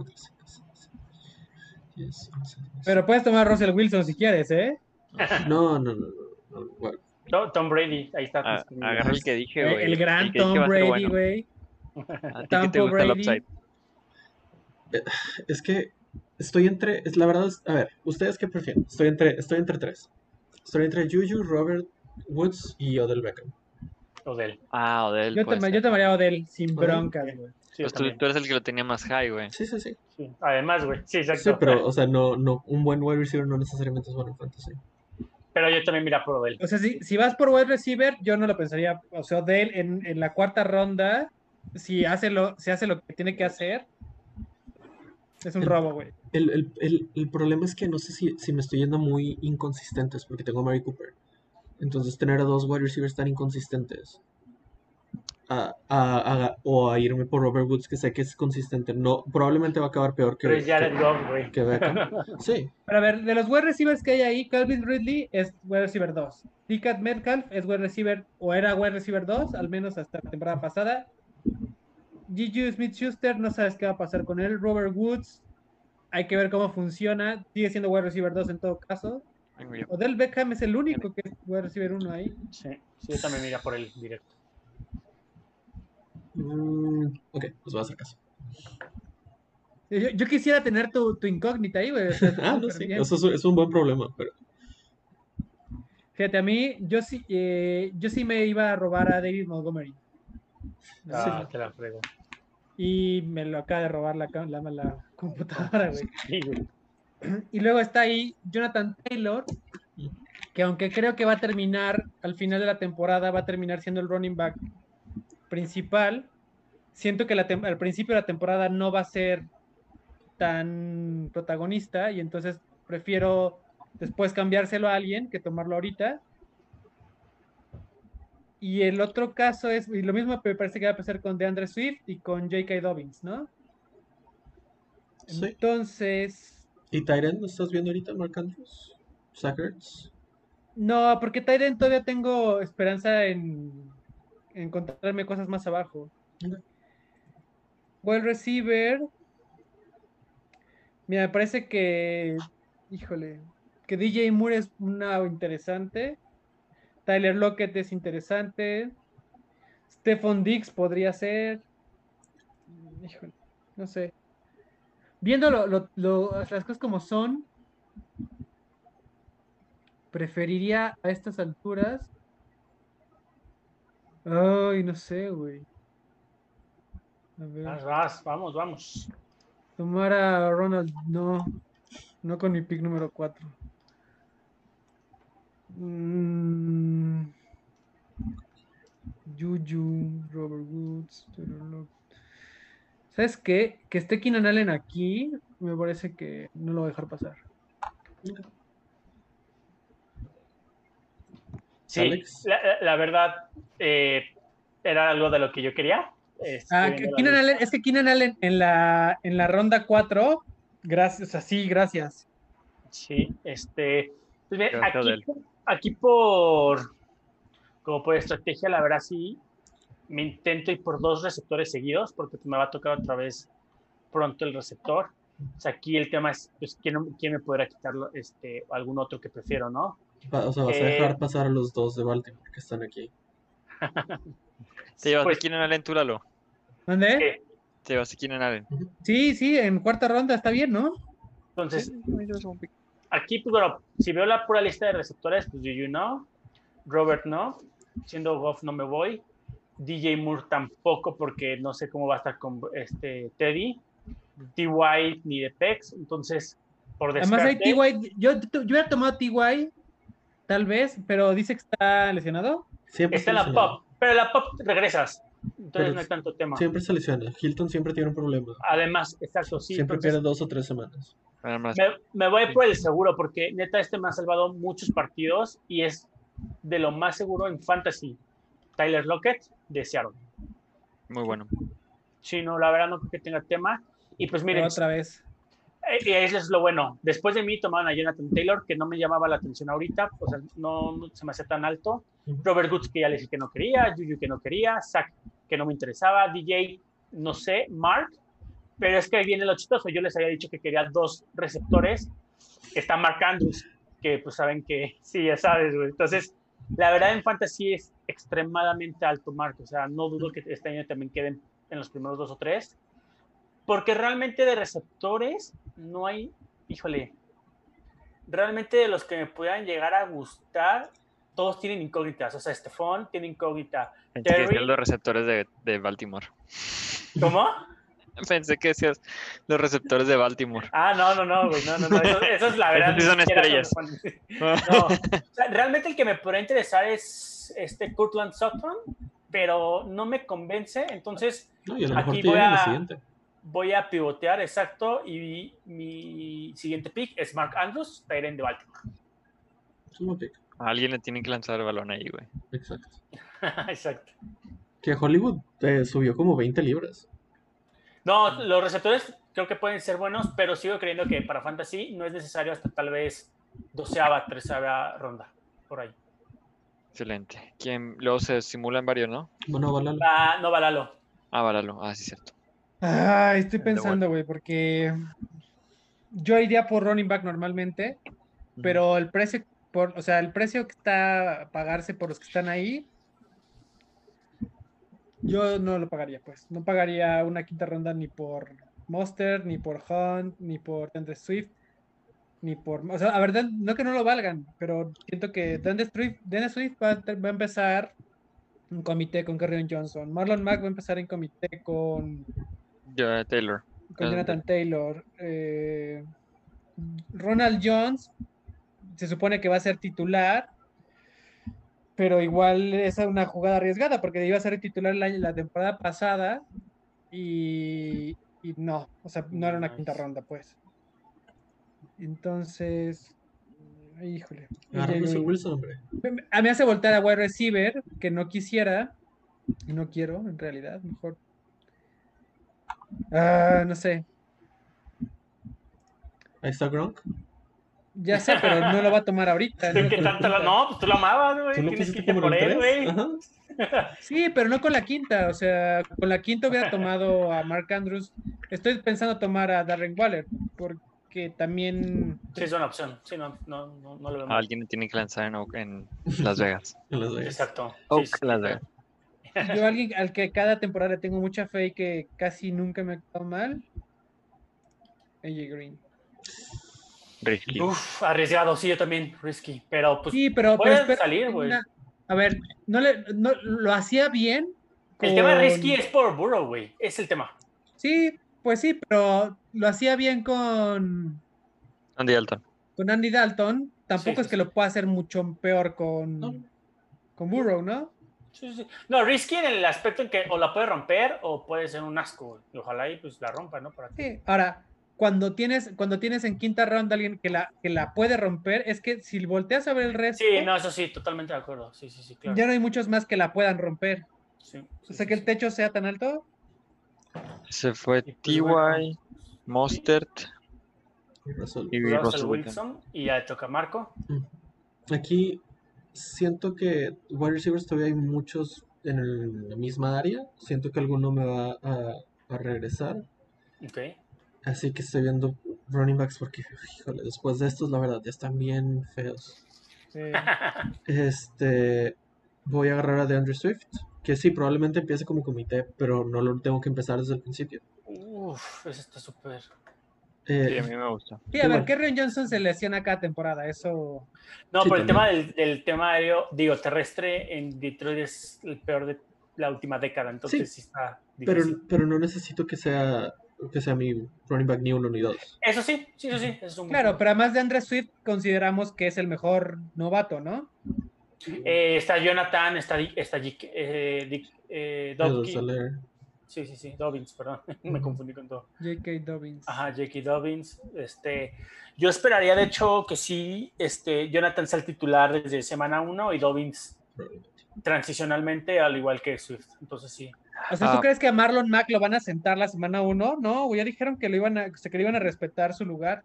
Pero puedes tomar a Russell Wilson si quieres, ¿eh? [LAUGHS] No, no, no, no, no, bueno, No, Tom Brady, ahí está. Ah, agarra el que dije, El, güey. el gran el Tom Brady, bueno. güey. [LAUGHS] El Brady. upside. Es que estoy entre, es la verdad, es- a ver, ¿ustedes qué prefieren? Estoy entre, estoy entre tres. Estoy entre Juju, Robert Woods y Odell Beckham. Odell. Ah, Odell. Yo, te, yo tomaría Odell sin Odell. broncas, güey. Sí, Pues tú, eres el que lo tenía más high, güey. Sí, sí, sí. Sí. Además, güey. Sí, exacto. Sí, pero, o sea, no, no, un buen wide receiver no necesariamente es bueno en fantasy. Pero yo también mira por Odell. O sea, si, si vas por wide receiver, yo no lo pensaría. O sea, Odell en, en la cuarta ronda, si hace lo, si hace lo que tiene que hacer, es un El- robo, güey. El, el, el, el problema es que no sé si, si me estoy yendo muy inconsistentes porque tengo a Mary Cooper. Entonces, tener a dos wide receivers tan inconsistentes. a- a- a- o a irme por Robert Woods, que sé que es consistente. No, probablemente va a acabar peor que, Pero es Jared que- Goff, güey. que Beckham. [LAUGHS] Sí, Pero a ver, de los wide receivers que hay ahí, Calvin Ridley es wide receiver 2. Ticat Metcalf es wide receiver, o era wide receiver 2, al menos hasta la temporada pasada. Juju Smith Schuster, no sabes qué va a pasar con él. Robert Woods, hay que ver cómo funciona. Sigue siendo wide receiver 2 en todo caso. Odell Beckham es el único que wide receiver 1 ahí. Sí, sí, yo también mira por el directo. Mm, ok, pues voy a hacer caso. Yo, yo quisiera tener tu, tu incógnita ahí, güey. o sea, [LAUGHS] Ah, no, sí, eso es, es un buen problema, pero Fíjate, a mí, yo sí, eh, yo sí me iba a robar a David Montgomery. Ah, te la frego. Y me lo acaba de robar la, la, la computadora, güey. Sí, güey. [CLEARS THROAT] Y luego está ahí Jonathan Taylor, que aunque creo que va a terminar al final de la temporada, va a terminar siendo el running back principal. Siento que la al principio de la temporada no va a ser tan protagonista y entonces prefiero después cambiárselo a alguien que tomarlo ahorita. Y el otro caso es, y lo mismo me parece que va a pasar con DeAndre Swift y con J.K. Dobbins, ¿no? Sí. Entonces, ¿Y Tyren estás viendo ahorita, Mark Andrews? Zach Ertz? No, porque Tyren todavía tengo esperanza en, en encontrarme cosas más abajo. Ok. Well receiver. Mira, me parece que. Híjole. Que DJ Moore es una interesante. Tyler Lockett es interesante. Stephon Dix podría ser. Híjole. No sé. Viendo lo- lo- lo- las cosas como son, preferiría a estas alturas. Ay, no sé, güey. A ver, vamos, vamos. tomar a Ronald, no. No con mi pick número 4. Juju, Robert Woods, Taylor Lockett. ¿Sabes qué? Que esté Keenan Allen aquí, me parece que no lo voy a dejar pasar. Sí, la, verdad, eh, era algo de lo que yo quería. Estoy Ah, que Keenan. Allen, es que Keenan Allen en la, en la ronda 4, gracias, así, gracias. Sí, este. pues bien, aquí, aquí por. Como por estrategia, la verdad sí. Me intento ir por dos receptores seguidos, porque me va a tocar otra vez pronto el receptor. O sea, aquí el tema es, pues, ¿quién, quién me podrá quitarlo? Este, algún otro que prefiero, ¿no? O sea, vas a Eh, dejar pasar a los dos de Baltimore que están aquí. [LAUGHS] Te llevas Pues, a Keenan Allen, tú, Lalo. ¿Dónde? Te llevas a Keenan Allen. Sí, sí, en cuarta ronda está bien, ¿no? entonces, aquí, pues bueno, si veo la pura lista de receptores, pues Juju no, Robert no, siendo Goff no me voy, DJ Moore tampoco porque no sé cómo va a estar con este Teddy, T.Y. ni de Pex, entonces por Además hay descarte, T.Y. Yo, yo hubiera tomado T.Y. tal vez, pero dice que está lesionado. Siempre está en la pop, pero en la pop regresas, entonces Pero no hay tanto tema. Siempre se lesiona. Hilton siempre tiene un problema. Además, exacto, sí, siempre entonces, pierde dos o tres semanas. Nada más. me, me voy por el seguro porque neta este me ha salvado muchos partidos y es de lo más seguro en fantasy. Tyler Lockett de Seattle. Muy bueno. Sí, no, la verdad no creo que tenga tema. Y pues miren, Otra vez. eh, y eso es lo bueno. Después de mí tomaron a Jonathan Taylor, que no me llamaba la atención ahorita, o sea, no, no se me hace tan alto. Robert Woods, que ya le dije que no quería, Juju, que no quería, Zach, que no me interesaba, DJ, no sé, Mark, pero es que ahí viene lo chistoso. Yo les había dicho que quería dos receptores. Está Mark Andrews, que pues saben que [LAUGHS] sí, ya sabes, güey. Entonces, la verdad en fantasy es extremadamente alto Mark, o sea, no dudo que este año también queden en los primeros dos o tres, porque realmente de receptores no hay, híjole, realmente de los que me puedan llegar a gustar, todos tienen incógnitas, o sea, Stephon tiene incógnita. Terry. los receptores de, de Baltimore. ¿Cómo? [LAUGHS] Pensé que decías los receptores de Baltimore. Ah, no, no, no, güey, no, no, no, eso, eso es la verdad. Esos sí son estrellas. [LAUGHS] No, o sea, realmente el que me podría interesar es este Kurtland Sutton, pero no me convence, entonces No, y a lo mejor Aquí voy a- siguiente. voy a pivotear, exacto, y mi siguiente pick es Mark Andrews, Tyrant de Baltimore. Es un buen pick. A alguien le tienen que lanzar el balón ahí, güey. Exacto. [LAUGHS] exacto. Que Hollywood eh, subió como 20 libras. No, los receptores creo que pueden ser buenos, pero sigo creyendo que para Fantasy no es necesario hasta tal vez doceava, treceava ronda, por ahí. Excelente. ¿Quién? Luego se simulan varios, ¿no? Bueno, Balala. Ah, no, Balalo. Ah, Varalo. Ah, sí, cierto. Ay, estoy pensando, güey, porque yo iría por running back normalmente, pero el precio, por, o sea, el precio que está a pagarse por los que están ahí, yo no lo pagaría, pues. No pagaría una quinta ronda ni por Monster, ni por Hunt, ni por Dante Swift, ni por. O sea, a ver, no que no lo valgan, pero siento que Dante Swift, Dante Swift va, a te- va a empezar en comité con Kerryon Johnson. Marlon Mack va a empezar en comité con, Yo, Taylor. con Jonathan Taylor. Eh, Ronald Jones se supone que va a ser titular, pero igual es una jugada arriesgada porque iba a ser titular la temporada pasada y, y no, o sea, no era una quinta ronda, pues. Entonces, híjole. Green. Wilson, hombre. A mí hace voltear a wide receiver, que no quisiera, y no quiero en realidad, mejor. Ah, no sé, Ahí está Gronk. Ya sé, pero no lo va a tomar ahorita. ¿Qué ¿no? tanto lo- no, pues tú lo amabas, güey. Tienes que irte por él, 3. güey. Sí, pero no con la quinta, o sea, con la quinta hubiera tomado a Mark Andrews. Estoy pensando tomar a Darren Waller, porque también Sí, es una opción. Sí, no, no, no, no lo veo mal. Alguien tiene que lanzar en, Oak- en Las Vegas. [LAUGHS] En Las Vegas. Exacto. Sí, Oak, sí. Las Vegas. yo alguien al que cada temporada le tengo mucha fe y que casi nunca me ha quedado mal, AJ Green. Risky. Uf, arriesgado, sí, yo también, risky. Pero pues Sí, pero, puede salir, güey. A ver, no le, no, lo hacía bien. El tema de risky es por Burrow, güey. Es el tema. Sí, pues sí, pero lo hacía bien con, Andy Dalton. con Andy Dalton. Tampoco Sí, es que sí. lo pueda hacer mucho peor con, No. con Burrow, ¿no? Sí, sí. No, risky en el aspecto en que o la puede romper o puede ser un asco. Y ojalá y pues la rompa, ¿no? Para ti. Sí. Ahora, cuando tienes, cuando tienes en quinta ronda alguien que la, que la puede romper, es que si volteas a ver el resto, Sí, no, eso sí, totalmente de acuerdo. Sí, sí, sí, claro. ya no hay muchos más que la puedan romper. Sí, sí, O sea sí, que el techo sea tan alto. Se fue pues, TY, bueno. Mostert Y Russell. y Russell Wilson. Y ya toca Marco. Aquí siento que wide receivers todavía hay muchos en el- la misma área. Siento que alguno me va a, a regresar. Ok. Así que estoy viendo running backs porque, híjole, después de estos, la verdad, ya están bien feos. Sí. Este, voy a agarrar a DeAndre Swift, que sí, probablemente empiece como comité, pero no lo tengo que empezar desde el principio. Uf, ese está súper. Eh, Sí, a mí me gusta. Sí, a Qué ver, bueno. Kerryon Johnson se lesiona cada temporada, eso. No, Sí, pero el tema del, del tema aéreo, digo, terrestre en Detroit es el peor de la última década, entonces sí, Sí, está pero, difícil. pero no necesito que sea, que sea mi running back ni uno ni dos. Eso sí, sí, eso sí. eso es un Claro, pero además de Andre Swift, consideramos que es el mejor novato, ¿no? Eh, está Jonathan, está, Dick- está Dick, eh, Dick, eh. Sí, sí, sí, Dobbins, perdón, [LAUGHS] me confundí con todo. J.K. Dobbins. Ajá, J.K. Dobbins. Este, yo esperaría, de hecho, que sí, este, Jonathan sea el titular desde semana 1 y Dobbins transicionalmente, al igual que Swift. Entonces sí. O sea, ¿tú Ah. crees que a Marlon Mack lo van a sentar la semana 1? No, ya dijeron que lo iban a, que le iban a respetar su lugar.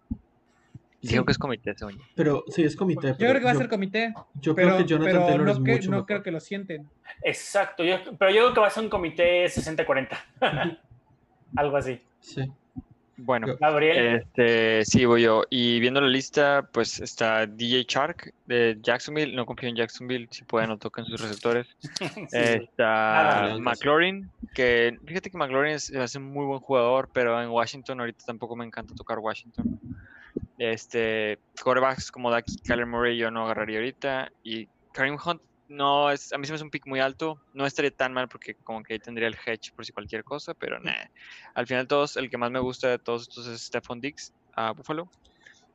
Dijeron que es comité, según yo. Pero sí, es comité. Yo creo que va a ser comité, Yo pero, creo que Jonathan pero Taylor no, es que- mucho no mejor. creo que lo sienten. Exacto, yo, pero yo creo que va a ser un comité 60-40. [LAUGHS] Algo así. Sí. Bueno, Gabriel, este, sí, voy yo. Y viendo la lista, pues está DJ Shark de Jacksonville. No confío en Jacksonville. Si pueden, no toquen sus receptores. [LAUGHS] sí. Está McLaurin, que fíjate que McLaurin es, es un muy buen jugador, pero en Washington ahorita tampoco me encanta tocar Washington. Este, quarterbacks como Dak- Kyler Murray yo no agarraría ahorita. Y Kareem Hunt, no es, a mí se me hace un pick muy alto. No estaría tan mal porque como que ahí tendría el hedge por si cualquier cosa, pero nah. Al final todos, el que más me gusta de todos estos es Stephon Diggs a Buffalo.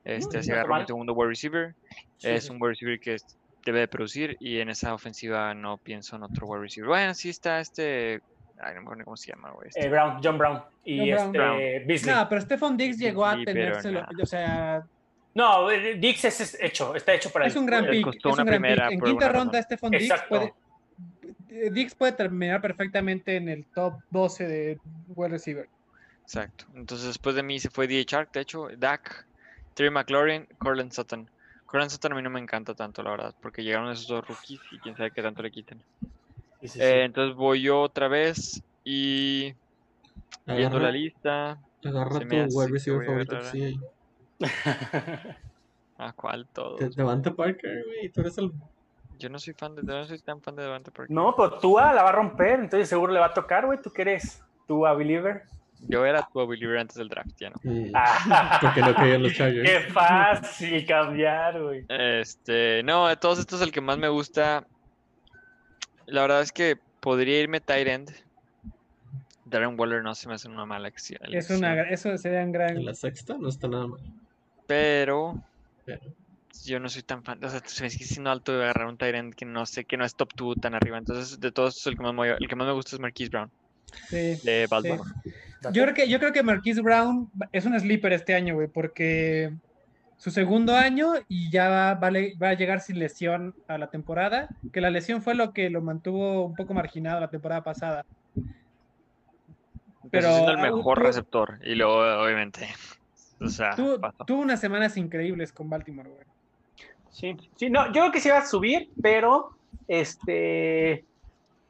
Este, no se está agarró un segundo wide receiver. sí, es sí. un wide receiver que debe de producir y en esa ofensiva no pienso en otro wide receiver. Bueno, sí está este. Ay, no me acuerdo cómo se llama, güey. este, Eh, Brown, John Brown y John Brown. este Beasley. No, pero Stephon Diggs llegó a tenérselo. nada. O sea, No, eh, Dix es, hecho, está hecho para es él. un gran pick. costó Es una un gran primera pick. En quinta ronda. Stephon Exacto. puede. eh, Diggs puede terminar perfectamente en el top 12 de wide receiver. Exacto. Entonces después de mí se fue DJ Shark, de hecho, Dak, Terry McLaurin, Cortland Sutton. Cortland Sutton a mí no me encanta tanto, la verdad, porque llegaron esos dos rookies y quién sabe qué tanto le quiten. Sí, sí, sí. Eh, entonces voy yo otra vez y viendo la lista. agarra tu wide receiver favorito. Sí, [LAUGHS] ¿A cuál todos? De- Devante Parker, güey, tú eres el... Yo no soy fan de, no soy tan fan de Devante Parker. no, pero Tua la va a romper, entonces seguro le va a tocar, güey. ¿Tú qué eres? Tua Believer. Yo era tu believer antes del draft, ya no. Ah, [LAUGHS] Porque no caían los Chargers. qué fácil cambiar, güey. Este, no, de todos estos el que más me gusta. La verdad es que podría irme tight end. Darren Waller no se me hace una mala acción. Es una, eso sería un gran. En la sexta no está nada mal. Pero Pero yo no soy tan fan. O sea, se me sigue siendo alto de agarrar un tight end que no sé, que no es top 2 tan arriba. Entonces, de todos el que más me, el que más me gusta es Marquise Brown Sí. de Baltimore. Yo creo que, yo creo que Marquise Brown es un sleeper este año, güey, porque su segundo año y ya va, vale- va a llegar sin lesión a la temporada, que la lesión fue lo que lo mantuvo un poco marginado la temporada pasada. Empezó Pero, siendo el mejor receptor. Y luego, obviamente. O sea, Tuvo, unas semanas increíbles con Baltimore, güey. Sí, sí, no, yo creo que sí va a subir, pero este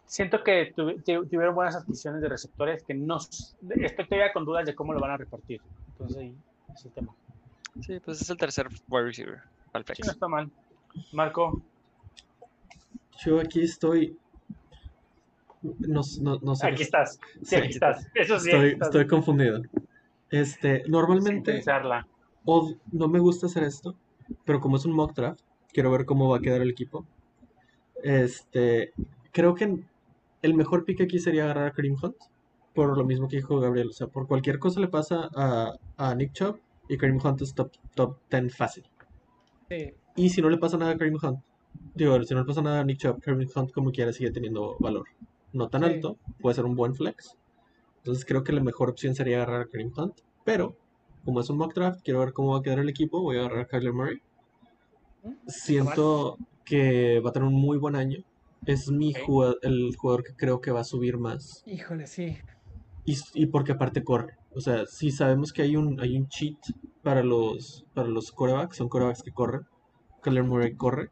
siento que tuvi- tu- tuvieron buenas adquisiciones de receptores que no estoy todavía con dudas de cómo lo van a repartir. Entonces ahí es el tema. Sí, pues es el tercer wide receiver. Al Sí, no está mal. Marco, yo aquí estoy... No, no, no sé. aquí estás. Sí, Sí, aquí estás. Eso sí, Estoy, aquí estás. estoy confundido. Este, normalmente od- no me gusta hacer esto, pero como es un mock draft, quiero ver cómo va a quedar el equipo. Este, creo que el mejor pick aquí sería agarrar a Kareem Hunt, por lo mismo que dijo Gabriel. O sea, por cualquier cosa le pasa a, a Nick Chubb y Kareem Hunt es top, top 10 fácil. Sí. Y si no le pasa nada a Kareem Hunt, digo, si no le pasa nada a Nick Chubb, Kareem Hunt como quiera sigue teniendo valor. No tan Sí. alto, puede ser un buen flex. Entonces creo que la mejor opción sería agarrar a Kareem Hunt. Pero, como es un mock draft, quiero ver cómo va a quedar el equipo. Voy a agarrar a Kyler Murray. Siento que va a tener un muy buen año. Es mi Ok. jugad- el jugador que creo que va a subir más. Híjole, sí. Y, y porque aparte corre. O sea, si sabemos que hay un, hay un cheat para los, para los corebacks, son corebacks que corren. Kyler Murray corre.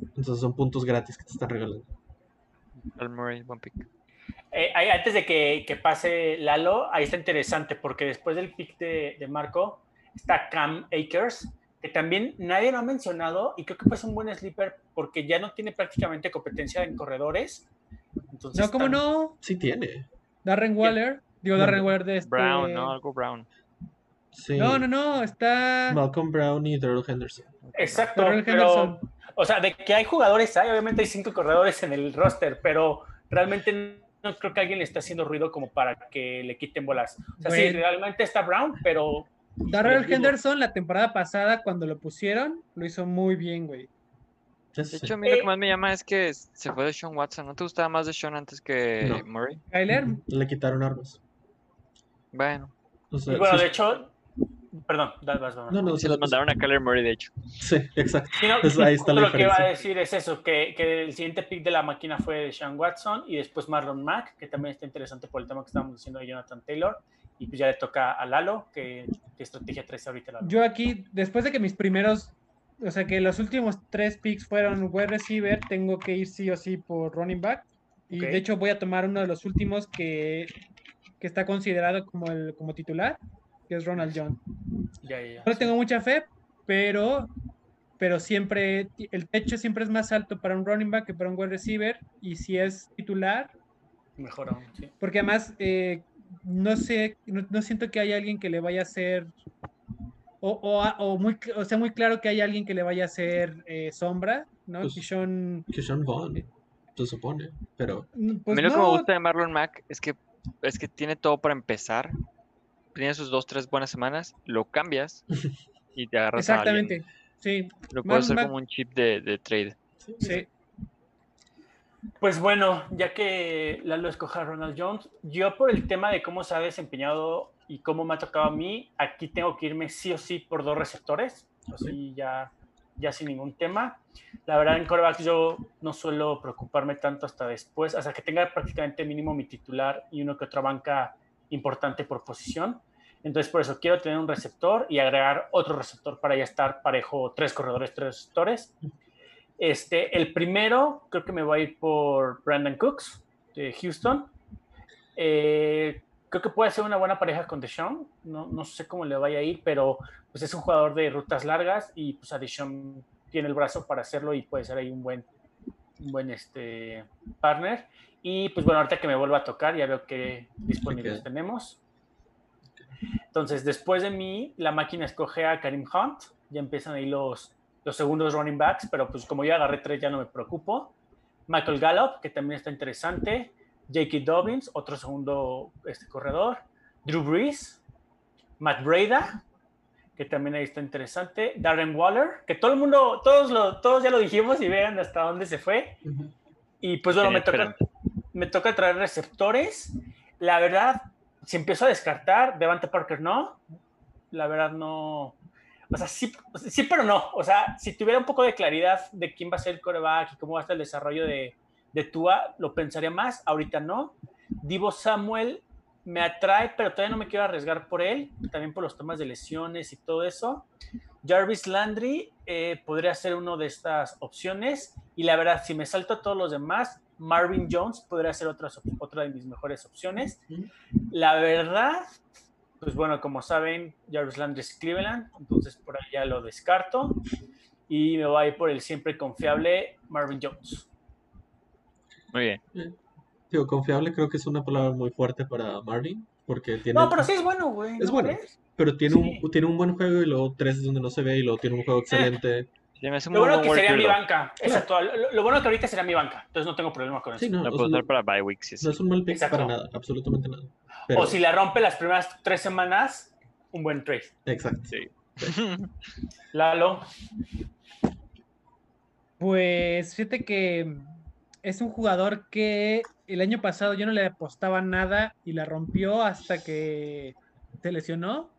Entonces son puntos gratis que te están regalando. Al Murray, buen pick. Eh, ahí, antes de que, que pase Lalo, ahí está interesante porque después del pick de, de Marco está Cam Akers, que también nadie lo ha mencionado y creo que pues un buen sleeper porque ya no tiene prácticamente competencia en corredores. Entonces, No, ¿cómo tam- no? Sí tiene. Darren Waller. Digo, No, Darren Waller de este... Brown, ¿no? Algo Brown. Sí. No, no, no, está... Malcolm Brown y Daryl Henderson. Exacto, pero, Henderson. o sea, de que hay jugadores, hay, obviamente hay cinco corredores en el roster, pero realmente no creo que alguien le esté haciendo ruido como para que le quiten bolas. O sea, sí, Bueno. realmente está Brown, pero Darrell. Henderson la temporada pasada cuando lo pusieron, lo hizo muy bien, güey. De hecho, a mí lo Eh, que más me llama es que se fue de Sean Watson. ¿No te gustaba más de Sean antes que No. Murray? Kyler, Le quitaron armas. Bueno, O sea, y bueno, sí- de hecho, perdón, vas, vas, vas. No, no, se los mandaron a Kyler Murray, de hecho. Sí, exacto. Sí, no, ahí está la lo que iba a diferencia. decir es eso, que, que el siguiente pick de la máquina fue Sean Watson y después Marlon Mack, que también está interesante por el tema que estábamos diciendo de Jonathan Taylor. Y pues ya le toca a Lalo, que qué estrategia traes ahorita, Lalo. yo aquí, después de que mis primeros, o sea, que los últimos tres picks fueron wide receiver, tengo que ir sí o sí por running back. Y Ok. de hecho voy a tomar uno de los últimos que, que está considerado como, el, como titular, que es Ronald John. Ya, ya, ya. No tengo mucha fe, pero, pero siempre, el techo siempre es más alto para un running back que para un wide receiver. Y si es titular, Mejor aún, sí. porque además eh, no sé, no, no siento que haya alguien que le vaya a hacer, o, o, a- o muy, o sea, muy claro que hay alguien que le vaya a hacer eh, sombra, ¿no? Pues, Kishon, Que Sean Vaughn, se supone. Pero mm, a pues mí lo que me gusta de Marlon Mack es que, es que tiene todo para empezar. Tiene sus dos, tres buenas semanas, lo cambias [LAUGHS] y te agarras a exactamente, sí, Lo puedes hacer como un chip de, de trade. sí. Pues bueno, ya que Lalo escoja a Ronald Jones, yo por el tema de cómo se ha desempeñado y cómo me ha tocado a mí, aquí tengo que irme sí o sí por dos receptores, así ya, ya sin ningún tema. La verdad en corebacks yo no suelo preocuparme tanto hasta después, hasta que tenga prácticamente mínimo mi titular y uno que otra banca importante por posición. Entonces por eso quiero tener un receptor y agregar otro receptor para ya estar parejo, tres corredores, tres receptores. Este, el primero, creo que me voy a ir por Brandon Cooks de Houston. Eh, creo que puede ser una buena pareja con Deshaun. No, no sé cómo le vaya a ir, pero pues es un jugador de rutas largas y pues a Deshaun tiene el brazo para hacerlo y puede ser ahí un buen, un buen este, partner. Y pues bueno, ahorita que me vuelva a tocar, ya veo qué disponibles Ok. tenemos. Entonces, después de mí, la máquina escoge a Karim Hunt. Ya empiezan ahí los, los segundos running backs, pero pues como ya agarré tres, ya no me preocupo. Michael Gallup, que también está interesante. J.K. Dobbins, otro segundo este, corredor. Drew Brees. Matt Breda, que también ahí está interesante. Darren Waller, que todo el mundo, todos, lo, todos ya lo dijimos y vean hasta dónde se fue. Y pues bueno, me toca, me toca traer receptores. La verdad, si empiezo a descartar, Devante Parker no. La verdad no. O sea, sí, sí, pero no. O sea, si tuviera un poco de claridad de quién va a ser el coreback y cómo va a estar el desarrollo de, de Tua, lo pensaría más. Ahorita no. Divo Samuel me atrae, pero todavía no me quiero arriesgar por él, también por los temas de lesiones y todo eso. Jarvis Landry eh, podría ser una de estas opciones. Y la verdad, si me salto a todos los demás, Marvin Jones podría ser otra, otra de mis mejores opciones. La verdad, pues bueno, como saben, Jarvis Landry es Cleveland, entonces por ahí ya lo descarto. Y me voy a ir por el siempre confiable Marvin Jones. Muy bien. Digo, confiable creo que es una palabra muy fuerte para Marvin, porque tiene, No, pero sí es bueno, güey. Es ¿no bueno. crees? pero tiene, sí. un, tiene un buen juego y luego tres donde no se ve y luego tiene un juego excelente. Se me hace Lo muy bueno buen que sería mi banca. Exacto. Lo, lo bueno que ahorita será mi banca. Entonces no tengo problema con eso. Sí, no, Lo puedo usar para bye weeks. y así. no es un mal pick Exacto. para nada, absolutamente nada. Pero, O si la rompe las primeras tres semanas, un buen trade. Exacto. Sí. [LAUGHS] Lalo. Pues fíjate que es un jugador que el año pasado yo no le apostaba nada y la rompió hasta que se lesionó.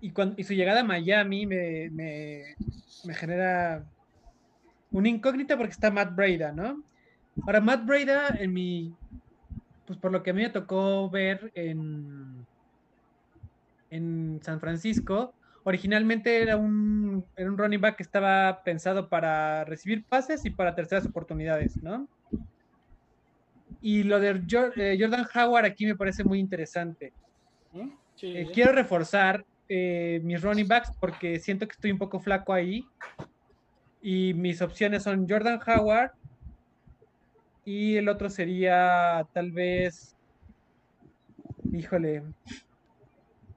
Y, cuan- y su llegada a Miami me, me- me genera una incógnita porque está Matt Breda, ¿no? Ahora, Matt Breda, en mi. Pues por lo que a mí me tocó ver en, en San Francisco, originalmente era un, era un running back que estaba pensado para recibir pases y para terceras oportunidades, ¿no? Y lo de eh, Jordan Howard aquí me parece muy interesante. Sí, Eh, quiero reforzar eh, mis running backs porque siento que estoy un poco flaco ahí. Y mis opciones son Jordan Howard. Y el otro sería tal vez. Híjole.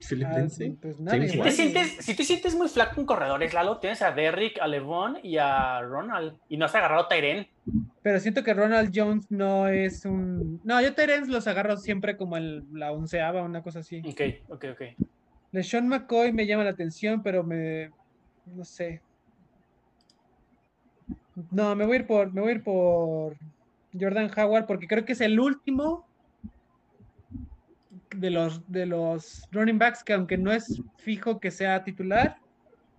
Philip ah, Lindsay. pues Si te, sientes, si te sientes muy flaco en corredores, Lalo, tienes a Derrick, a Levon y a Ronald. Y no has agarrado a Tyren. Pero siento que Ronald Jones no es un. No, yo Terence los agarro siempre como el- la onceava, una cosa así. Ok, ok, ok. LeSean McCoy me llama la atención, pero me. No sé. No, me voy a ir por. Me voy a ir por Jordan Howard porque creo que es el último de los de los running backs que aunque no es fijo que sea titular,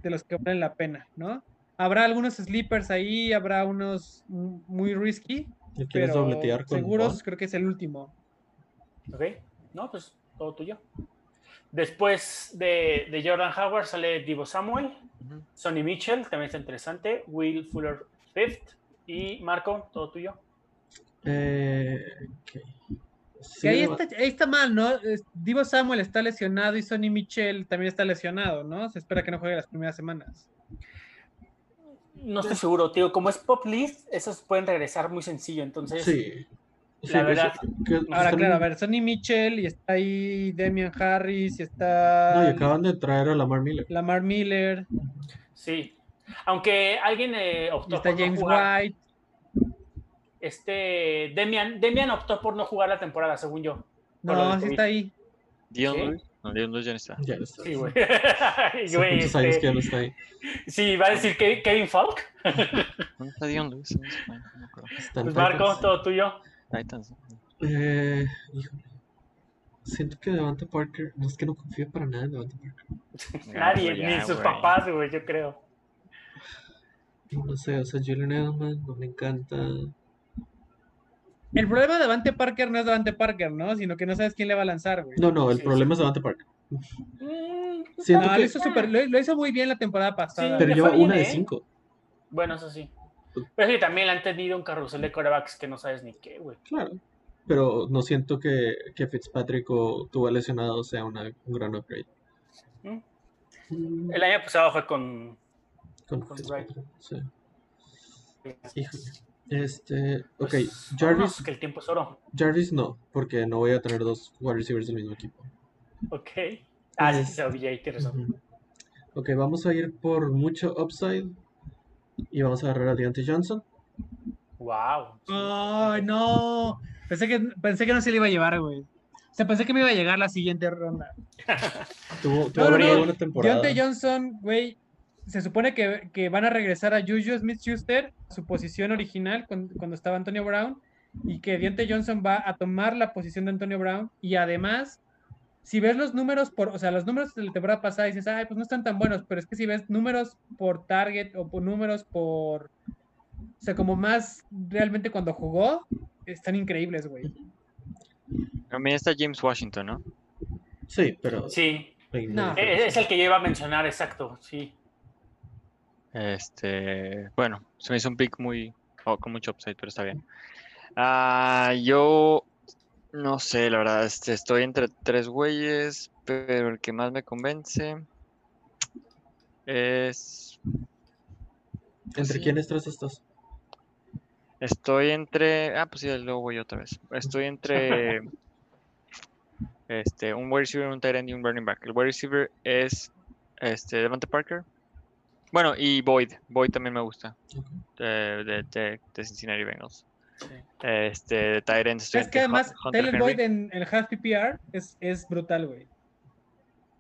de los que valen la pena, ¿no? Habrá algunos sleepers ahí, habrá unos muy risky, ¿Le quieres pero dobletear con seguros creo que es el último. Ok. No, pues todo tuyo. Después de, de Jordan Howard sale Divo Samuel. Sonny Mitchell, también está interesante, Will Fuller Fifth y Marco, todo tuyo. Eh, ok. Sí, Que ahí está, ahí está mal, ¿no? Divo Samuel está lesionado y Sonny Mitchell también está lesionado, ¿no? Se espera que no juegue las primeras semanas. No estoy seguro, tío. Como es pop list, esos pueden regresar muy sencillo. Entonces, Sí. Sí, La verdad. que- Ahora, están- claro, a ver, Sonny Mitchell y está ahí Demian Harris y está No, y acaban de traer a Lamar Miller. Lamar Miller sí. Aunque alguien eh, y optó está por no James jugar, White. este Demian, Demian optó por no jugar la temporada, según yo. No, sí está ahí. Dion ¿Sí? Lewis. No, Dion Lewis ya no está. Ya no está. Sí, güey. [LAUGHS] Hace Güey, muchos años este, que ya no está ahí. sí, va a decir Kevin Falk. ¿Dónde está Dion Lewis? No no Pues Marco, todo tuyo. Titans. Eh, híjole. Siento que Devante Parker. No es que no confío para nada en Devante Parker. [LAUGHS] Nadie, Ya, ni sus papás, güey, yo creo. No sé, o sea, Julian Edelman no me encanta. El problema de Davante Parker no es Davante Parker, ¿no? Sino que no sabes quién le va a lanzar, güey. No, no, el Sí, problema es Devante Parker. Mm, Siento No, que- lo hizo, súper- lo, lo hizo muy bien la temporada pasada. Pero le lleva bien, una de ¿eh? cinco. Bueno, eso sí. Pero sí, también le han tenido un carrusel de corebacks que no sabes ni qué, güey. Claro. pero no siento que, que Fitzpatrick o Tua lesionado sea una, un gran upgrade. ¿Mm? Mm, El año pasado fue con. Con con Fitzpatrick, sí. Híjole. Este, ok, pues, Jarvis, vámonos, que el tiempo es oro. Jarvis no, porque no voy a tener dos wide receivers del mismo equipo. Ok. Ah, sí, sí, OBJ, tienes razón. Ujú. Ok, vamos a ir por mucho upside y vamos a agarrar a Deontay Johnson. Wow. Ay, no. Pensé que, pensé que no se le iba a llevar, güey. O sea, pensé que me iba a llegar la siguiente ronda. [LAUGHS] Tuvo, tuvo No, buena temporada. Deontay Johnson, güey, se supone que, que van a regresar a Juju Smith-Schuster, su posición original cuando, cuando estaba Antonio Brown, y que Deontay Johnson va a tomar la posición de Antonio Brown, y además, si ves los números por, o sea, los números de la temporada pasada, dices, ay, pues no están tan buenos, pero es que si ves números por target o por números por, o sea, como más realmente cuando jugó, están increíbles, güey. También está James Washington, ¿no? Sí, pero Sí, No. e- es el que yo iba a mencionar, exacto. Sí. Este, bueno, se me hizo un pick muy oh, con mucho upside, pero está bien. Ah, yo no sé, la verdad, este, estoy entre tres güeyes, pero el que más me convence es ¿Entre sí. quiénes tres estás? Estoy entre. Ah, pues sí, luego voy otra vez. Estoy entre. [LAUGHS] este, un wide receiver, un tight end y un running back. El wide receiver es este, Devante Parker. Bueno, y Boyd. Boyd también me gusta. De, de- de Cincinnati Bengals. Sí. Este, estoy Es que además, Henry. Boyd en el half PPR es, es brutal, güey.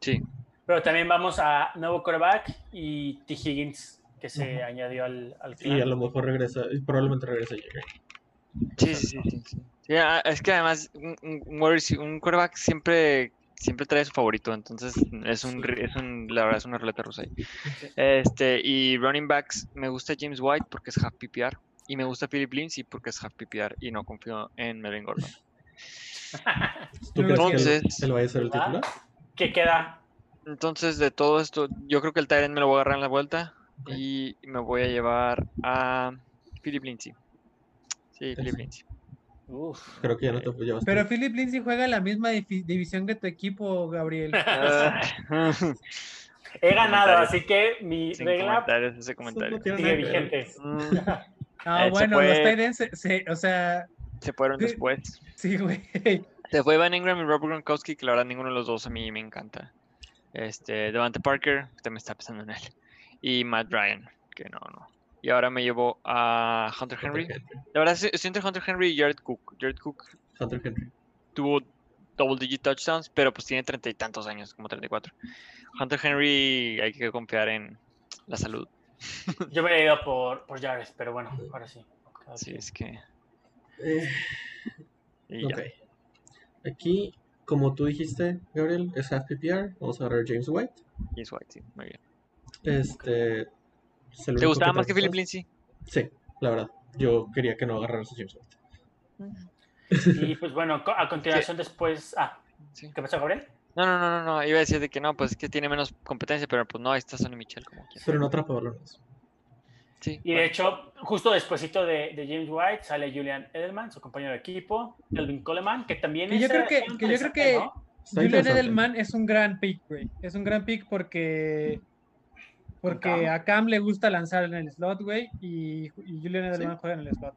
Sí, Pero también vamos a nuevo quarterback y T. Higgins, que se añadió al, al Y a lo mejor regresa, y probablemente regresa Jagger. sí, sí, sí. sí, sí. Ah, es que además, un, un, quarterback siempre. Siempre trae su favorito, entonces es un, es un, la verdad es una ruleta rusa ahí. Este, y running backs, me gusta James White porque es half PPR. Y me gusta Philip Lindsay porque es half PPR y no confío en Melvin Gordon. [LAUGHS] ¿Tú crees que Entonces- él vaya a ser el titular? ¿Qué queda? Entonces, de todo esto, yo creo que el Tyrant me lo voy a agarrar en la vuelta y me voy a llevar a Philip Lindsay. Sí, Philip. Lindsay. Uf. Creo que ya no te llevas. Pero Philip Lindsay juega en la misma divi- división que tu equipo, Gabriel. [LAUGHS] He ganado, así que mi Sin regla sigue vigente. [LAUGHS] No, Eh, se bueno, los fue- tight ends, se- se- o sea, se fueron Sí. después. sí, güey. Se fue Van Ingram y Robert Gronkowski, que la verdad ninguno de los dos a mí me encanta. Este, Devante Parker, usted me está pensando en él. Y Matt Ryan, que no, no. Y ahora me llevo a Hunter Henry. La verdad, entre Hunter Henry y Jared Cook. Jared Cook Hunter Henry. tuvo double digit touchdowns, pero pues tiene treinta y tantos años, como 34. Hunter Henry hay que confiar en la salud. Yo me he ido por, por Jared, pero bueno, ahora sí. Quien. es que. Eh, y ok. ya. Aquí, como tú dijiste, Gabriel, es half PPR. Vamos a agarrar a James White. James White, sí, muy bien. Este. ¿Te gustaba más que Philip. Lindsay? Sí, la verdad. Yo quería que no agarraras a James White. Y pues bueno, a continuación después... Ah, Sí. ¿qué pasó, Gabriel? No, no, no, no, no. Iba a decir de que no, pues es que tiene menos competencia, pero pues no, ahí está Sonny Michel como quiera. Pero no atrapa balones. Sí. Y de hecho, justo despuesito de, de James White sale Julian Edelman, su compañero de equipo, Elvin Coleman, que también Que yo es, creo que- que yo creo que- Julian. Edelman es un gran pick, güey. Es un gran pick porque porque Cam. a Cam le gusta lanzar en el slot, güey, y, y Julian Edelman juega en el slot.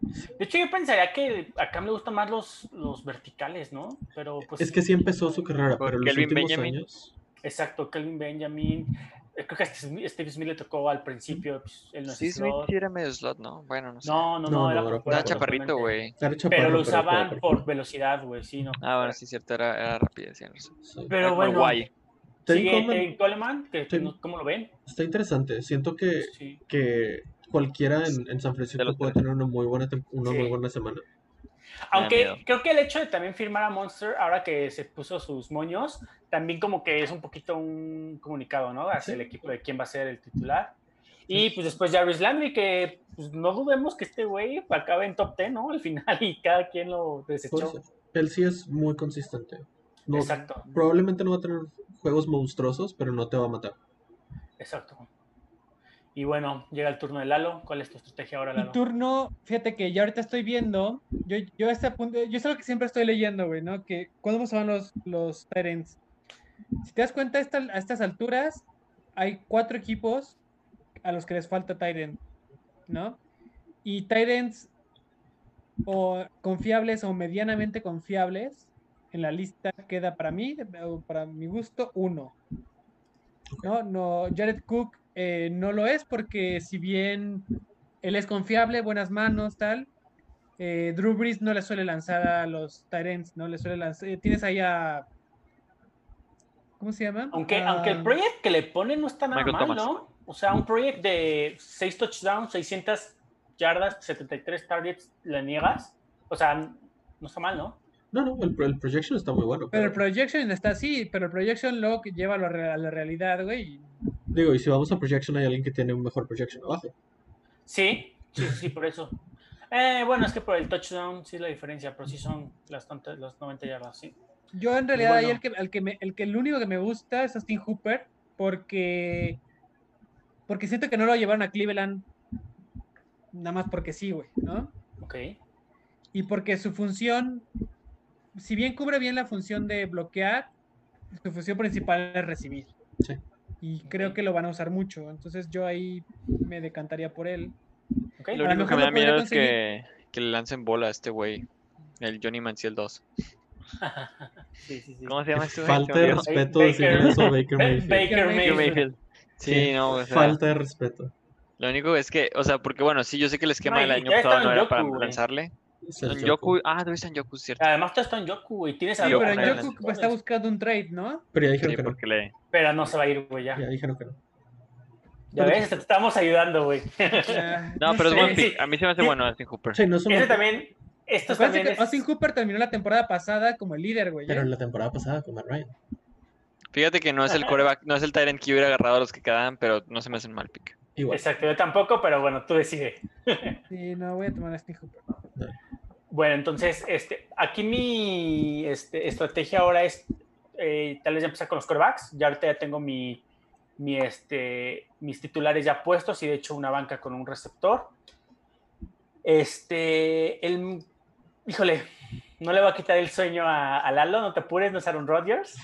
De hecho, yo pensaría que a Cam le gustan más los, los verticales, ¿no? Pero pues... Es que sí empezó su carrera, pero en los últimos Benjamin. años. Exacto, Kelvin Benjamin. eh, Creo que a Steve Steve Smith le tocó al principio, pues, él no es Sí, Smith slot. sí era medio slot, ¿no? Bueno, no sé. No, no, No, no, era no, era chaparrito, güey. Pero lo usaban por velocidad, güey, sí, no. Ah, bueno, sí, cierto, era, era rapidez. Sí. Pero Era como el bueno, guay. Sigue Coleman no- ¿cómo lo ven? está interesante. Siento que, Sí. que cualquiera en, en San Francisco puede tener una muy buena, una Sí. muy buena semana. Aunque creo que el hecho de también firmar a Monster, ahora que se puso sus moños, también como que es un poquito un comunicado, ¿no? Hacia Sí. el equipo de quién va a ser el titular. Y pues después Jarvis Landry, que pues, no dudemos que este güey acabe en top 10, ¿no? Al final y cada quien lo desechó. ser. Él sí es muy consistente. No, Exacto, probablemente no va a tener juegos monstruosos, pero no te va a matar. exacto. Y bueno, llega el turno de Lalo. ¿Cuál es tu estrategia ahora, Mi Lalo? turno, fíjate que ya ahorita estoy viendo, yo, yo a este punto, yo es algo que siempre estoy leyendo, güey, ¿no? Que cuándo se van los, los Tyrants. Si te das cuenta, esta- a estas alturas hay cuatro equipos a los que les falta Tyrant, ¿no? Y Tyrants o confiables o medianamente confiables en la lista queda para mí, para mi gusto, uno. No, no, Jared Cook eh, no lo es porque si bien él es confiable, buenas manos, tal, eh, Drew Brees no le suele lanzar a los Tyrants, no le suele lanzar. eh, tienes ahí a. ¿Cómo se llama? Aunque, A- aunque el proyecto que le ponen no está nada Michael mal, Thomas. ¿no? O sea, un proyecto de 6 touchdowns, 600 yardas, 73 targets, ¿le niegas? O sea, no está mal, ¿no? No, no, el, el projection está muy bueno. Pero el projection está así, pero el projection luego que lleva a la, re- a la realidad, güey. Digo, y si vamos a projection, hay alguien que tiene un mejor projection abajo. Sí, sí, sí, sí, por eso. Eh, bueno, es que por el touchdown sí es la diferencia, pero sí son las, tonta- las 90 yardas, sí. Yo en realidad ahí bueno. el que, el que me- el que el único que me gusta es Austin Hooper porque porque siento que no lo llevaron a Cleveland nada más porque sí, güey, ¿no? Ok. Y porque su función, si bien cubre bien la función de bloquear, su función principal es recibir. Sí. Y creo que lo van a usar mucho. Entonces yo ahí me decantaría por él. ok. Lo único que mejor me da miedo es que, que le lancen bola a este güey. El Johnny Manziel 2. [LAUGHS] Sí, sí, sí. ¿Cómo se llama este güey? Falta de respeto Baker- decirle eso a Baker [LAUGHS] Ba- Mayfield. Baker Mayfield. Sí, no, o sea, Falta de respeto. lo único es que, o sea, porque bueno, sí, yo sé que el esquema No, del año pasado no era para lanzarle. Es el Yoku, Joku. ah, debe estar Yoku, cierto. Además, tú estás en Yoku, güey. Tienes Sí, a pero él. Njoku está buscando un trade, ¿no? Pero ya dijeron Sí, que no. le... Pero no se va a ir, güey, ya. Ya dijeron que no. Ya ves, te estamos ayudando, güey. [LAUGHS] [LAUGHS] No, pero es buen sí. pick. A mí se me hace Sí. bueno Austin Hooper. Sí, no es una- Ese también, estos Acuérdense también que es... Austin Hooper terminó la temporada pasada como el líder, güey. ¿eh? Pero en la temporada pasada con Matt Ryan. Fíjate que no es el coreback, no es el Tyrant que hubiera agarrado a los que quedaban, pero no se me hace un mal pick. Igual. Exacto, yo tampoco, pero bueno, tú decides. [LAUGHS] Sí, no, voy a tomar a Austin Hooper. Bueno, entonces, este, aquí mi este, estrategia ahora es eh, tal vez ya empezar con los corebacks. Ya ahorita ya tengo mi, mi, este, mis titulares ya puestos y de hecho una banca con un receptor. Este, el, híjole, no le va a quitar el sueño a, a Lalo, no te apures, no es Aaron Rodgers.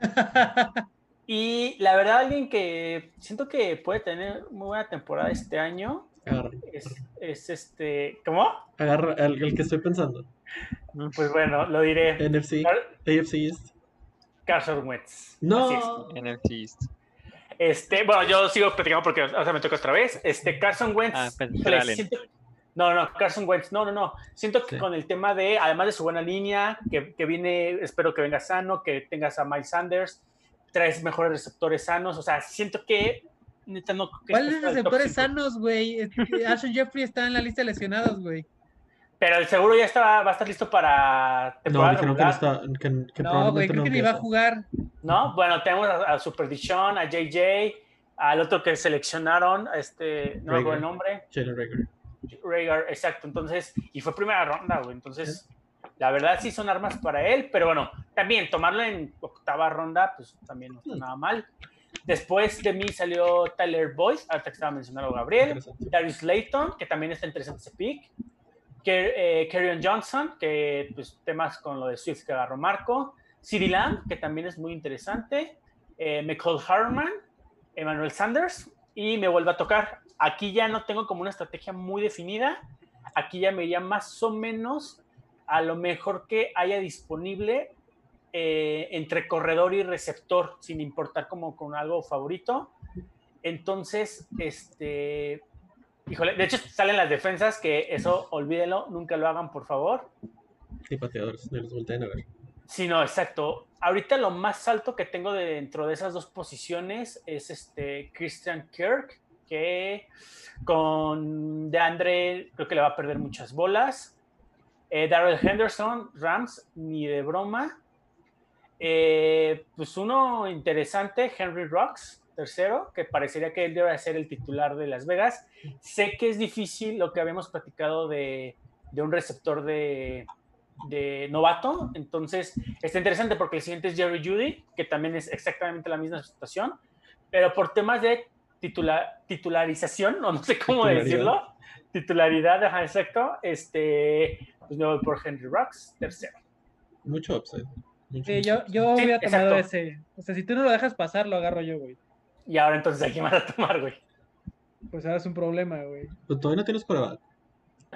[LAUGHS] Y la verdad, alguien que siento que puede tener muy buena temporada este año es, es este, ¿cómo? agarra el, el que estoy pensando. Pues bueno, lo diré. NFC, Car- AFC East. Carson Wentz. No. NFC East. Este, bueno, yo sigo platicando porque o sea, me toca otra vez. Este, Carson Wentz. Ah, Allen. siento- no, no, Carson Wentz, no, no, no. Siento que Sí. con el tema de, además de su buena línea, que, que viene, espero que venga sano, que tengas a Miles Sanders, traes mejores receptores sanos, o sea, siento que neta no. ¿Cuáles receptores sanos, güey? Alshon [LAUGHS] Jeffrey está en la lista de lesionados, güey. Pero el seguro ya está, va a estar listo para No, temporada dijeron que no está. Que, que No, güey, creo no que ni va a jugar. ¿no? Bueno, tenemos a, a Super Dishon, a JJ, al otro que seleccionaron, este, no me acuerdo Rager. el nombre, Jalen Rager. Rhaegar, exacto, entonces, y fue primera ronda, güey, entonces, la verdad sí son armas para él, pero bueno, también tomarlo en octava ronda, pues también no está nada mal. Después de mí salió Tyler Boyce, ahorita que estaba mencionando Gabriel. Darius Layton, que también está interesante ese pick. Eh, Kerryon Johnson, que pues temas con lo de Swift que agarró Marco. CeeDee Lamb, que también es muy interesante. Eh, McCall Harman, Emmanuel Sanders, y me vuelve a tocar. Aquí ya no tengo como una estrategia muy definida. Aquí ya me iría más o menos a lo mejor que haya disponible eh, entre corredor y receptor, sin importar como con algo favorito. Entonces, este, híjole, de hecho salen las defensas, que eso olvídenlo, nunca lo hagan, por favor. Y pateadores, de los volteen a ver. Sí, no, exacto. Ahorita lo más alto que tengo de dentro de esas dos posiciones es este Christian Kirk, que con DeAndre creo que le va a perder muchas bolas. Eh, Darrell Henderson, Rams, ni de broma. Eh, pues uno interesante, Henry Rocks, tercero, que parecería que él debe ser el titular de Las Vegas. Sé que es difícil lo que habíamos platicado de, de un receptor de, de novato, entonces está interesante porque el siguiente es Jerry Judy, que también es exactamente la misma situación, pero por temas de titula- titularización, no, no sé cómo decirlo. Titularidad, ajá, exacto. Este, pues me voy por Henry Rocks, tercero. Mucho upside. Sí, yo, yo Sí, hubiera tomado exacto. ese. O sea, si tú no lo dejas pasar, lo agarro yo, güey. Y ahora entonces, ¿a quién vas a tomar, güey? Pues ahora es un problema, güey. Pero todavía no tienes coreback.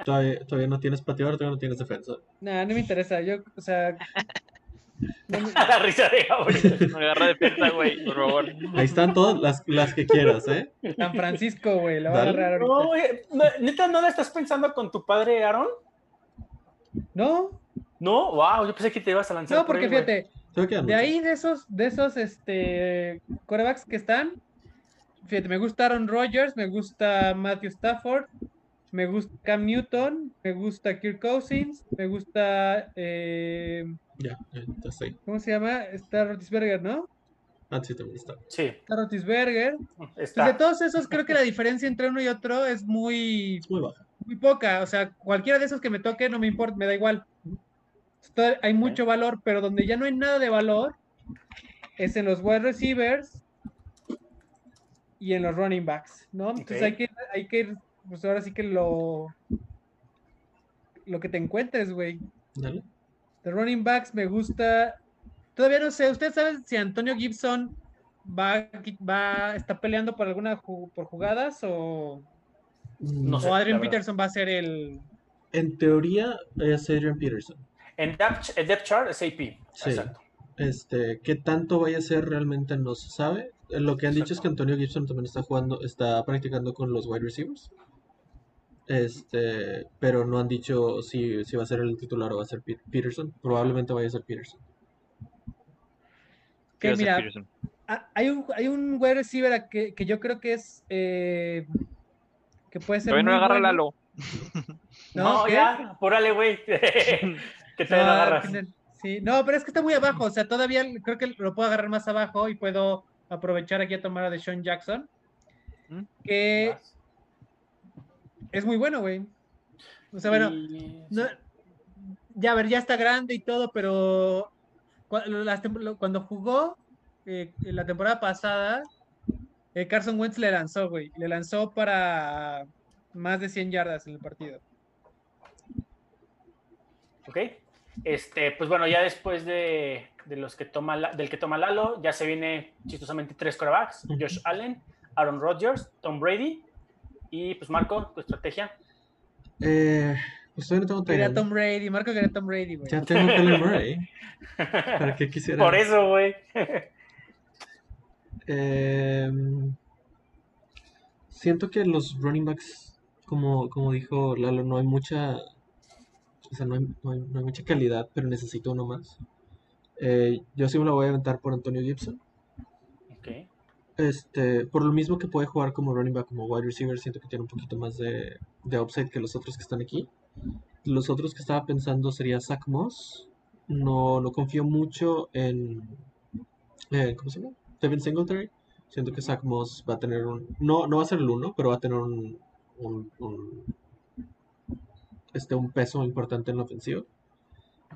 Todavía, todavía no tienes pateador, todavía no tienes defensa. Nah, no me interesa. Yo, o sea. [LAUGHS] no me- la risa de Gabriel. Agarra defensa, güey, por favor. Ahí están todas las, las que quieras, ¿eh? San Francisco, güey. Lo voy a agarrar No, ahorita. güey, no, ¿Neta no la estás pensando con tu padre, Aaron? No, No, wow, yo pensé que te ibas a lanzar. no, por porque fíjate, de ahí de esos, de esos, este, corebacks que están, fíjate, me gusta Aaron Rodgers, me gusta Matthew Stafford, me gusta Cam Newton, me gusta Kirk Cousins, me gusta, eh, Ya, ya, sé. ¿cómo se llama? Está Rotisberger, ¿no? Ah, sí, también está. Sí, Está Rotisberger. De todos esos, creo que la diferencia entre uno y otro es muy, Es muy baja. muy poca. O sea, cualquiera de esos que me toque no me importa, me da igual. Hay mucho valor, pero donde ya no hay nada de valor es en los wide receivers y en los running backs, ¿no? Entonces hay que, hay que ir, pues ahora sí que lo, lo que te encuentres, güey. Dale. De running backs me gusta. Todavía no sé, ¿ustedes saben si Antonio Gibson va, va está peleando por alguna ju- por jugadas o, No sé. o Adrian. Peterson va a ser el En teoría es Adrian Peterson. En depth, en depth chart es AP. Sí. Exacto. Este, qué tanto vaya a ser realmente no se sabe. Eh, Lo que han dicho es que Antonio Gibson también está jugando, está practicando con los wide receivers. Este, pero no han dicho si, si va a ser el titular o va a ser Pe- Peterson. Probablemente vaya a ser Peterson. que ¿Qué hace mira, Peterson? hay un hay un wide receiver que, que yo creo que es eh, que puede ser Todavía no agarra bueno. Lalo. [LAUGHS] No, ¿qué? ya, apúrale, güey. [LAUGHS] que te No, lo agarras. tiene- Sí, no, pero es que está muy abajo, o sea, todavía creo que lo puedo agarrar más abajo y puedo aprovechar aquí a tomar a Deshaun Jackson, ¿Mm? que Vas. es muy bueno, güey. O sea, bueno, no- ya a ver, ya está grande y todo, pero las cuando jugó eh, la temporada pasada, eh, Carson Wentz le lanzó, güey, le lanzó para más de 100 yardas en el partido. Ok. Este, pues bueno, ya después de, de los que toma la- del que toma Lalo, ya se viene chistosamente tres quarterbacks: Ujú. Josh Allen, Aaron Rodgers, Tom Brady. Y pues Marco, tu estrategia. Eh, pues todavía no tengo Quería. Tom Brady, Marco quería Tom Brady, güey. Ya tengo Kyler [LAUGHS] Murray. ¿Para qué quisiera? Por eso, güey. [LAUGHS] Em, siento que los running backs, como, como dijo Lalo, no hay mucha, o sea, no hay, no hay- no hay mucha calidad, pero necesito uno más. Eh, yo sí me la voy a aventar por Antonio Gibson. Este, por lo mismo que puede jugar como running back, como wide receiver, siento que tiene un poquito más de, de upside que los otros que están aquí. Los otros que estaba pensando sería Zach Moss. No, no confío mucho en, eh, ¿cómo se llama? Devin Singletary. Siento que Zach Moss va a tener un, no, no va a ser el uno, pero va a tener un, un, un- este, un peso importante en la ofensiva.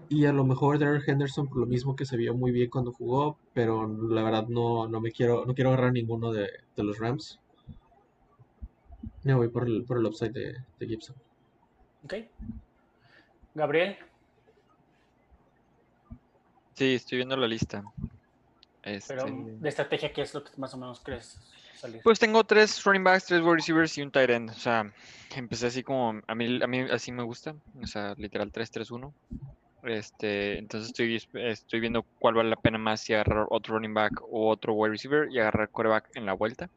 Y a lo mejor Derek Henderson por lo mismo que se vio muy bien cuando jugó, pero la verdad no, no me quiero, no quiero agarrar ninguno de, de los Rams. Me voy por el, por el upside de, de Gibson. Ok. Gabriel. Sí, estoy viendo la lista. Pero Este, de estrategia, ¿qué es lo que más o menos crees salir? Pues tengo tres running backs, tres wide receivers y un tight end. O sea, empecé así como a mí, a mí así me gusta. O sea, literal 3-3-1. Este, entonces estoy, estoy viendo cuál vale la pena más si agarrar otro running back o otro wide receiver y agarrar quarterback en la vuelta.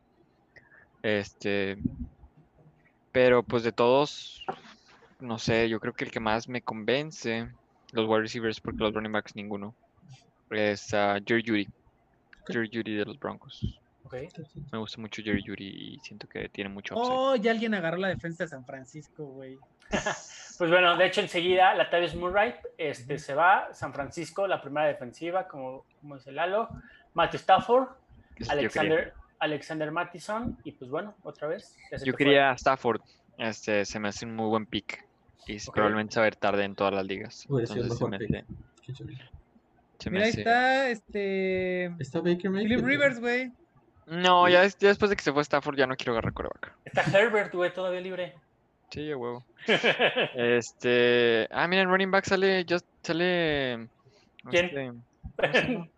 Este, pero pues de todos, no sé, yo creo que el que más me convence, los wide receivers, porque los running backs ninguno, es ah, Jerry Judy. Jerry Judy de los Broncos. Me gusta mucho Jerry Judy y siento que tiene mucho upside. Oh, ya alguien agarró la defensa de San Francisco, güey. [LAUGHS] Pues bueno, de hecho enseguida Latavius Murray este, se va, San Francisco, la primera defensiva, como, como dice Lalo, Matthew Stafford. Alexander, Alexander Mattison, y pues bueno, otra vez. se Yo quería a Stafford. Este, se me hace un muy buen pick. Y s- Ok. probablemente saber tarde en todas las ligas. Entonces se me hace- se ahí hace- está este. Está Baker Mayfield. Philip. Rivers, güey. No, ya, des- ya después de que se fue Stafford ya no quiero agarrar coreback. Está Herbert, güey, todavía libre. Sí, a huevo. [LAUGHS] Este. Ah, mira, en running back sale. Just, sale. ¿Quién? este. [LAUGHS]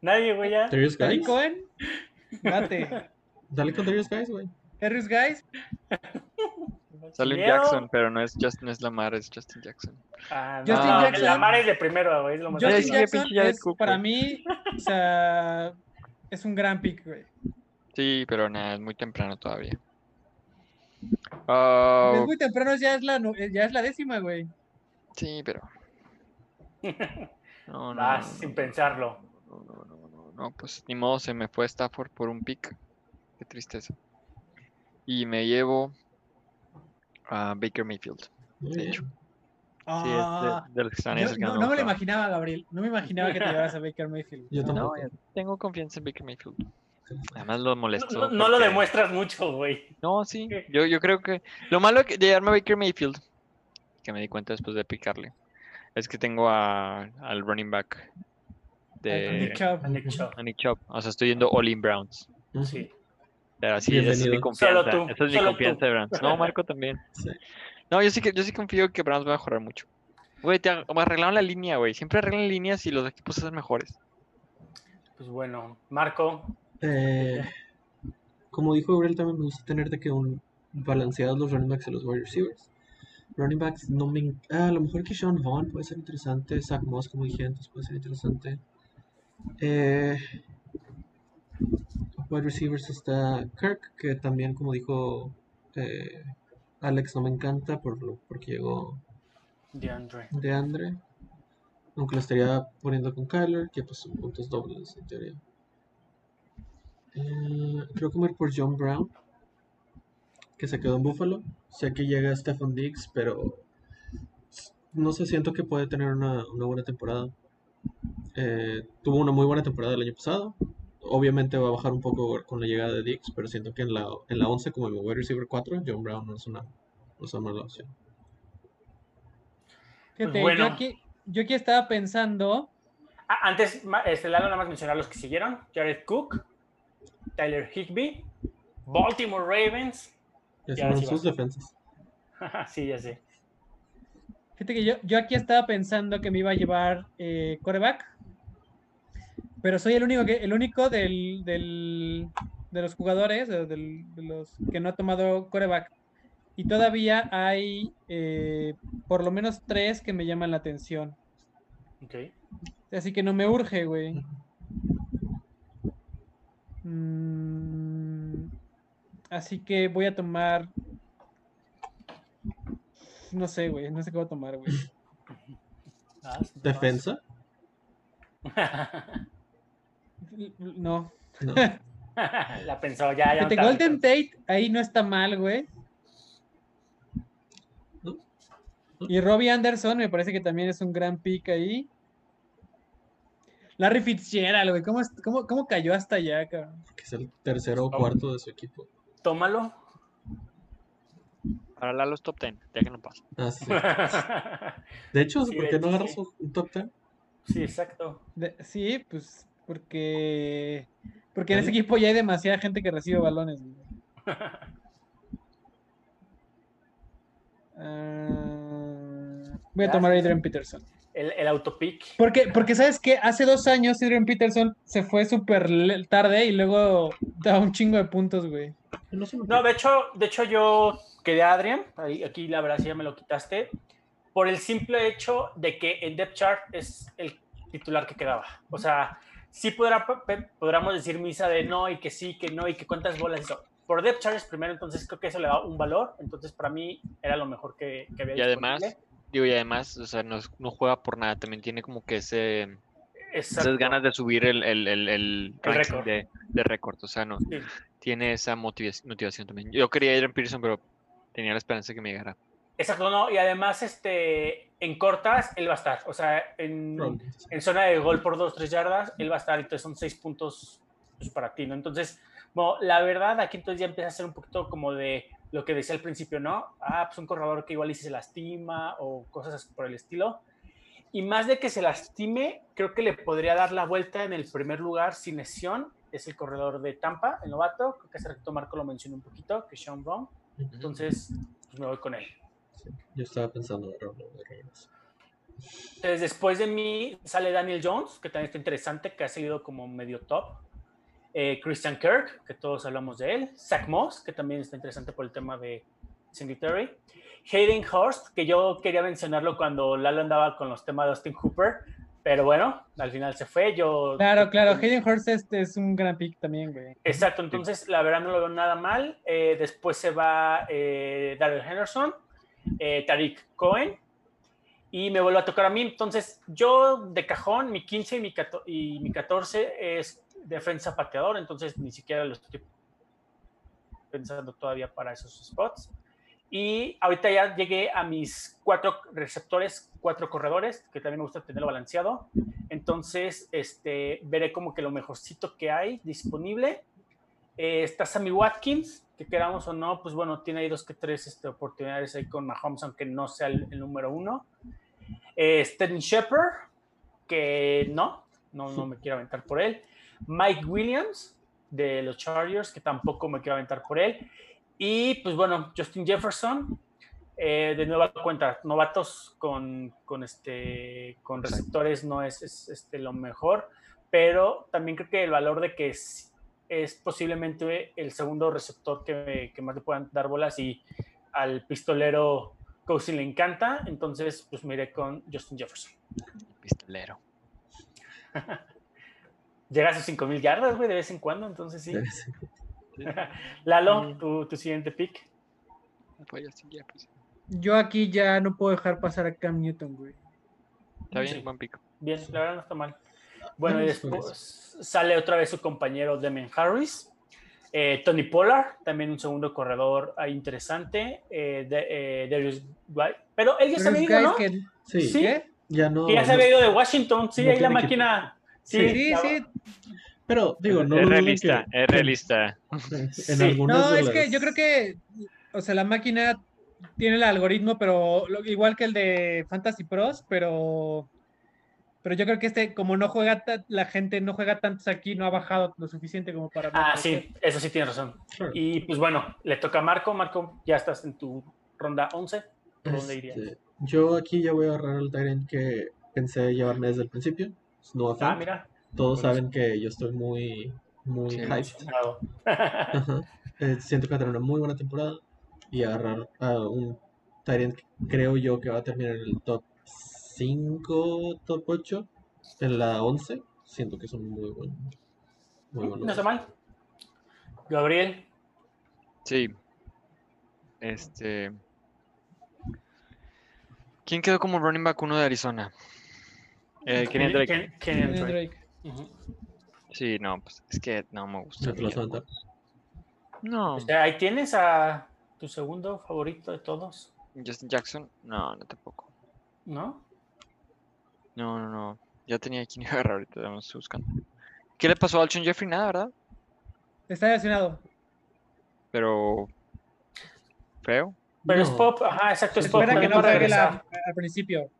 Nadie, güey, ya. Darius Guys. Cohen, date. [LAUGHS] Dale con Darius Guys, güey. Harris Guys, Sale un. Jackson, pero no es, Just, no es Lamar, es Justin Jackson. Ah, Justin no, Jackson. La Mara es de primero, güey. Es lo más Justin Justin Jackson es para mí, o sea, es un gran pick, güey. Sí, pero nada, es muy temprano todavía. Ah, Es muy temprano, ya es la, no- ya es la décima, güey. sí, pero. [LAUGHS] No, no, Vas no, no, sin no, pensarlo. No, no, no, no, no, pues ni modo, se me fue Stafford por un pick. Qué tristeza. Y me llevo a Baker Mayfield. De hecho. Sí, es de, de los que están ahí yo- cercanos no, no me lo imaginaba, Gabriel. No me imaginaba que te llevaras a Baker Mayfield. Yo No, tampoco. tengo confianza en Baker Mayfield. Además lo No, molesto. no- no lo demuestras mucho, güey. No, sí. Yo, yo creo que lo malo de llevarme a Baker Mayfield, que me di cuenta después de picarle, es que tengo a, al running back Nick de Chubb. A Nick Chubb. a Nick Chubb. O sea, estoy yendo All in Browns. Sí. Pero así, esa es mi confianza. Esa es mi confianza tú. de Browns. No, Marco también. Sí. No, yo sí que yo sí confío que Browns va a mejorar mucho. Güey, te arreglaron la línea, güey. Siempre arreglan líneas y los equipos hacen mejores. Pues bueno, Marco. Eh, como dijo Gabriel, también me gusta tener de que un balanceados los running backs y los wide receivers. Running backs no me... ah, a lo mejor que Sean Vaughn puede ser interesante. Zach Moss, como dije antes, puede ser interesante. Eh, wide receivers está Kirk, que también, como dijo eh, Alex, no me encanta por lo, porque llegó DeAndre. de Andre. Aunque lo estaría poniendo con Kyler, que pues son puntos dobles en teoría. Eh, creo que me voy a ir por John Brown, que se quedó en Buffalo. Sé que llega Stefan Diggs, pero no sé, siento que puede tener una, una buena temporada. Eh, tuvo una muy buena temporada el año pasado. Obviamente va a bajar un poco con la llegada de Diggs, pero siento que en la, en la 11 como el wide receiver 4, John Brown no es una, no es una mala opción. Fíjate, bueno. yo, aquí, yo aquí estaba pensando. Ah, antes, este, Lalo, nada más mencionar los que siguieron. Jared Cook, Tyler Higby, Baltimore Ravens. Ya Y ahora son sí sus defensas. [LAUGHS] sí, ya sé. Fíjate que yo, yo aquí estaba pensando que me iba a llevar eh, coreback. Pero soy el único que, el único del, del- de los jugadores, de, los que no ha tomado coreback. Y todavía hay eh, por lo menos tres que me llaman la atención. Ok. Así que no me urge, güey. Mm, así que voy a tomar. No sé, güey. No sé qué voy a tomar, güey. [LAUGHS] Vas, ¿Defensa? [LAUGHS] No. No. [LAUGHS] La pensó, ya, ya. no Golden. Tate ahí no está mal, güey. Y Robbie Anderson me parece que también es un gran pick ahí. Larry Fitzgerald, güey. ¿Cómo, cómo, cómo cayó hasta allá, cabrón? Que es el tercero o cuarto de su equipo. Tómalo. Para Lalo es top 10, ya que no pasa. Ah, sí. [LAUGHS] De hecho, Sí, ¿por qué no agarras sí. un un top 10? sí, exacto. De- sí, pues porque. Porque en ese equipo ya hay demasiada gente que recibe balones, güey. Ah, voy a tomar a. Adrian Peterson. El, el autopick. Porque, porque sabes que hace dos años Adrian Peterson se fue súper tarde y luego daba un chingo de puntos, güey. No, de hecho, de hecho yo quedé a Adrian, ahí, aquí la verdad sí ya me lo quitaste, por el simple hecho de que el depth chart es el titular que quedaba. O sea, sí podrá, podríamos decir misa de no y que sí, que no y que cuántas bolas eso. Por depth chart es primero, entonces creo que eso le da un valor, entonces para mí era lo mejor que, que había Y además, disponible. digo, y además, o sea, no, no juega por nada, también tiene como que ese, esas ganas de subir el, el, el, el récord. de, de récord, o sea, no, Sí. tiene esa motiva- motivación también. Yo quería ir a Pearson, pero tenía la esperanza de que me llegara. Exacto, no, y además este, en cortas él va a estar, o sea, en, en zona de gol por dos, tres yardas, él va a estar, entonces son seis puntos pues, para ti, ¿no? Entonces, bueno, la verdad, aquí entonces ya empieza a ser un poquito como de lo que decía al principio, ¿no? Ah, pues un corredor que igual y se lastima o cosas por el estilo. Y más de que se lastime, creo que le podría dar la vuelta en el primer lugar sin lesión es el corredor de Tampa, el novato. Creo que hace rato Marco lo mencionó un poquito, que es Sean Brown. Entonces, pues me voy con él. Sí, yo estaba pensando agarrarlo de regreso. Entonces, después de mí sale Daniel Jones, que también está interesante, que ha salido como medio top. Eh, Christian Kirk, que todos hablamos de él. Zach Moss, que también está interesante por el tema de Singletary. Hayden Hurst, que yo quería mencionarlo cuando Lalo andaba con los temas de Austin Hooper, pero bueno, al final se fue. Yo, Claro, claro. Hayden Hurst este es un gran pick también, güey. Exacto, entonces la verdad no lo veo nada mal. Eh, después se va eh, Daryl Henderson, eh, Tariq Cohen, y me vuelve a tocar a mí. Entonces, yo de cajón, mi 15 y mi, 14, y mi 14 es defensa pateador, entonces ni siquiera lo estoy pensando todavía para esos spots. Y ahorita ya llegué a mis cuatro receptores, cuatro corredores, que también me gusta tenerlo balanceado. Entonces, este, veré como que lo mejorcito que hay disponible. Eh, está Sammy Watkins, que queramos o no, pues bueno, tiene ahí dos que tres este, oportunidades ahí con Mahomes, aunque no sea el, el número uno. Eh, Shepard, que no, no, no me quiero aventar por él. Mike Williams, de los Chargers, que tampoco me quiero aventar por él. Y pues bueno, Justin Jefferson, eh, de nueva cuenta, novatos con, con, este, con receptores no es, es este, lo mejor, pero también creo que el valor de que es, es posiblemente el segundo receptor que, que, más le puedan dar bolas y al pistolero Cousy le encanta, entonces pues me iré con Justin Jefferson. Pistolero. [LAUGHS] Llega a sus 5000 yardas, güey, de vez en cuando, entonces sí. [LAUGHS] Lalo, tu, tu, siguiente pick. pues. Yo aquí ya no puedo dejar pasar a Cam Newton, güey. Está bien, sí. buen pick. Bien, la verdad no está mal. Bueno, y después sale otra vez su compañero Demen Harris. Eh, Tony Pollard, también un segundo corredor ahí interesante. Eh, de, eh, Darius White. Pero él ya se había ido, ¿no? Que... Sí, ¿Sí? ya no. Que ya se había ido de Washington. Sí, no ahí la máquina. Sí, sí, sí. Pero, digo, no. es realista, que- es realista. [LAUGHS] En Sí. algunas No, de es que yo creo que, o sea, la máquina tiene el algoritmo, pero lo- igual que el de Fantasy Pros, pero, pero yo creo que este, como no juega, la gente no juega tantos aquí, no ha bajado lo suficiente como para... Ah, sí, eso sí tienes razón. Y pues bueno, le toca a Marco. Marco, ya estás en tu ronda 11. ¿Por dónde irías? Este, yo aquí ya voy a agarrar el Tyrant que pensé llevarme desde el principio. Noah Ah, mira. Todos buenísimo. saben que yo estoy muy, muy Sí, hyped. Eh, siento que va a tener una muy buena temporada y agarrar a un Tyrant que creo yo que va a terminar en el top 5, top 8, en la 11. Siento que es un muy buen. Muy buen no está mal. Gabriel. Sí. Este. ¿Quién quedó como running back uno de Arizona? Eh, Kenny Drake. Ken- Drake. Sí, no, pues es que no me gusta. No O sea, ahí tienes a tu segundo favorito de todos, Justin Jackson, no, no tampoco. ¿no? No, no, no. Ya tenía quien [LAUGHS] agarrar ahorita, vamos estoy buscando. ¿Qué le pasó a Alshon Jeffrey? Nada, ¿verdad? Está lesionado. Pero. Feo. Pero es No. pop, ajá, exacto, es pop. espera que no para juegue la- regresar. al principio.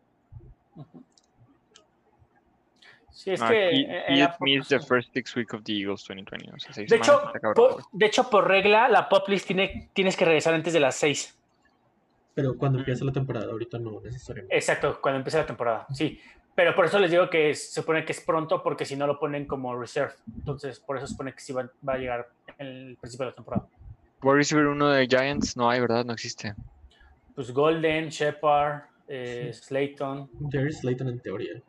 Sí, es No, que. he, eh, he had pop- missed the first six week of the Eagles 2020. O sea, seis de, hecho, por, de hecho, por regla, la pop list tiene, tienes que regresar antes de las 6. Pero cuando empieza la temporada, ahorita no necesariamente. Exacto, cuando empiece la temporada, sí. Pero por eso les digo que es- se supone que es pronto, porque si no lo ponen como reserve. Entonces, por eso se supone que sí va, va a llegar en el principio de la temporada. Wide receiver uno de Giants, no hay, ¿verdad? No existe. Pues Golden, Shepard, eh, Slayton. Jerry Slayton en teoría.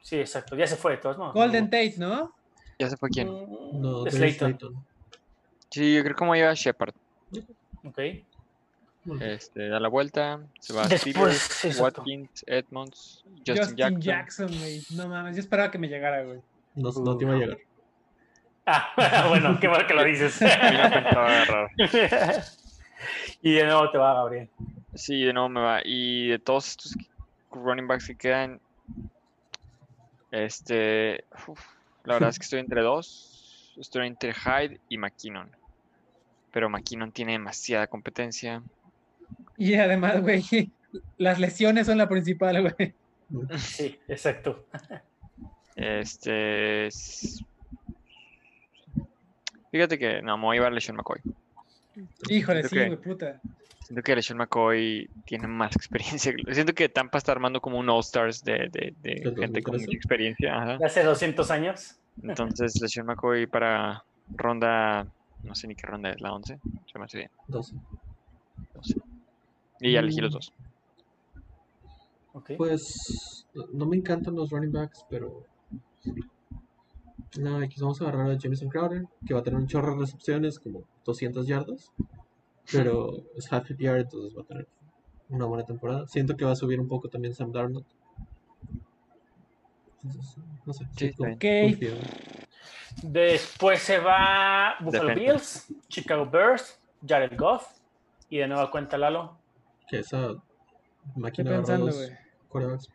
Sí, exacto. Ya se fue de todos, ¿no? Golden Tate, ¿no? ¿Ya se fue quién? No, Slayton. Slayton. Sí, yo creo como lleva Shepard. Ok. Este, da la vuelta, se va a Después, Steelers. Watkins, Edmonds, Justin, Justin, Jackson. No mames, yo esperaba que me llegara, güey. No, no te iba a llegar. Ah, [LAUGHS] bueno, qué bueno que lo dices. [LAUGHS] [LAUGHS] Y de nuevo te va Gabriel. Sí, de nuevo me va. Y de todos estos running backs que quedan, este, uf, la verdad es que estoy entre dos. Estoy entre Hyde y McKinnon. Pero McKinnon tiene demasiada competencia. Y además, güey, [LAUGHS] las lesiones son la principal, güey. Sí, exacto. Este, s- Fíjate que no, me voy a llevar a LeSean McCoy. Híjole, Siento sí, que- güey, puta. Siento que LeSean McCoy tiene más experiencia. [LAUGHS] Siento que Tampa está armando como un All-Stars de, de, de ¿Del gente con 2013? mucha experiencia. ajá. De hace 200 años. Entonces, LeSean McCoy para ronda, no sé ni qué ronda es, la 11. Se me hace bien. 12. 12. Y ya elegí los Mm. dos. Pues no- me encantan los running backs, pero no, aquí vamos a agarrar a Jameson Crowder, que va a tener un chorro de recepciones, como 200 yardas, pero es half PPR, entonces va a tener una buena temporada. Siento que va a subir un poco también Sam Darnold. Entonces, no sé, Sí, sí, con- Ok. confío. Después se va Buffalo. Bills, Chicago Bears, Jared Goff. Y de nueva cuenta Lalo. Que esa máquina pensando, dos güey. quarterbacks,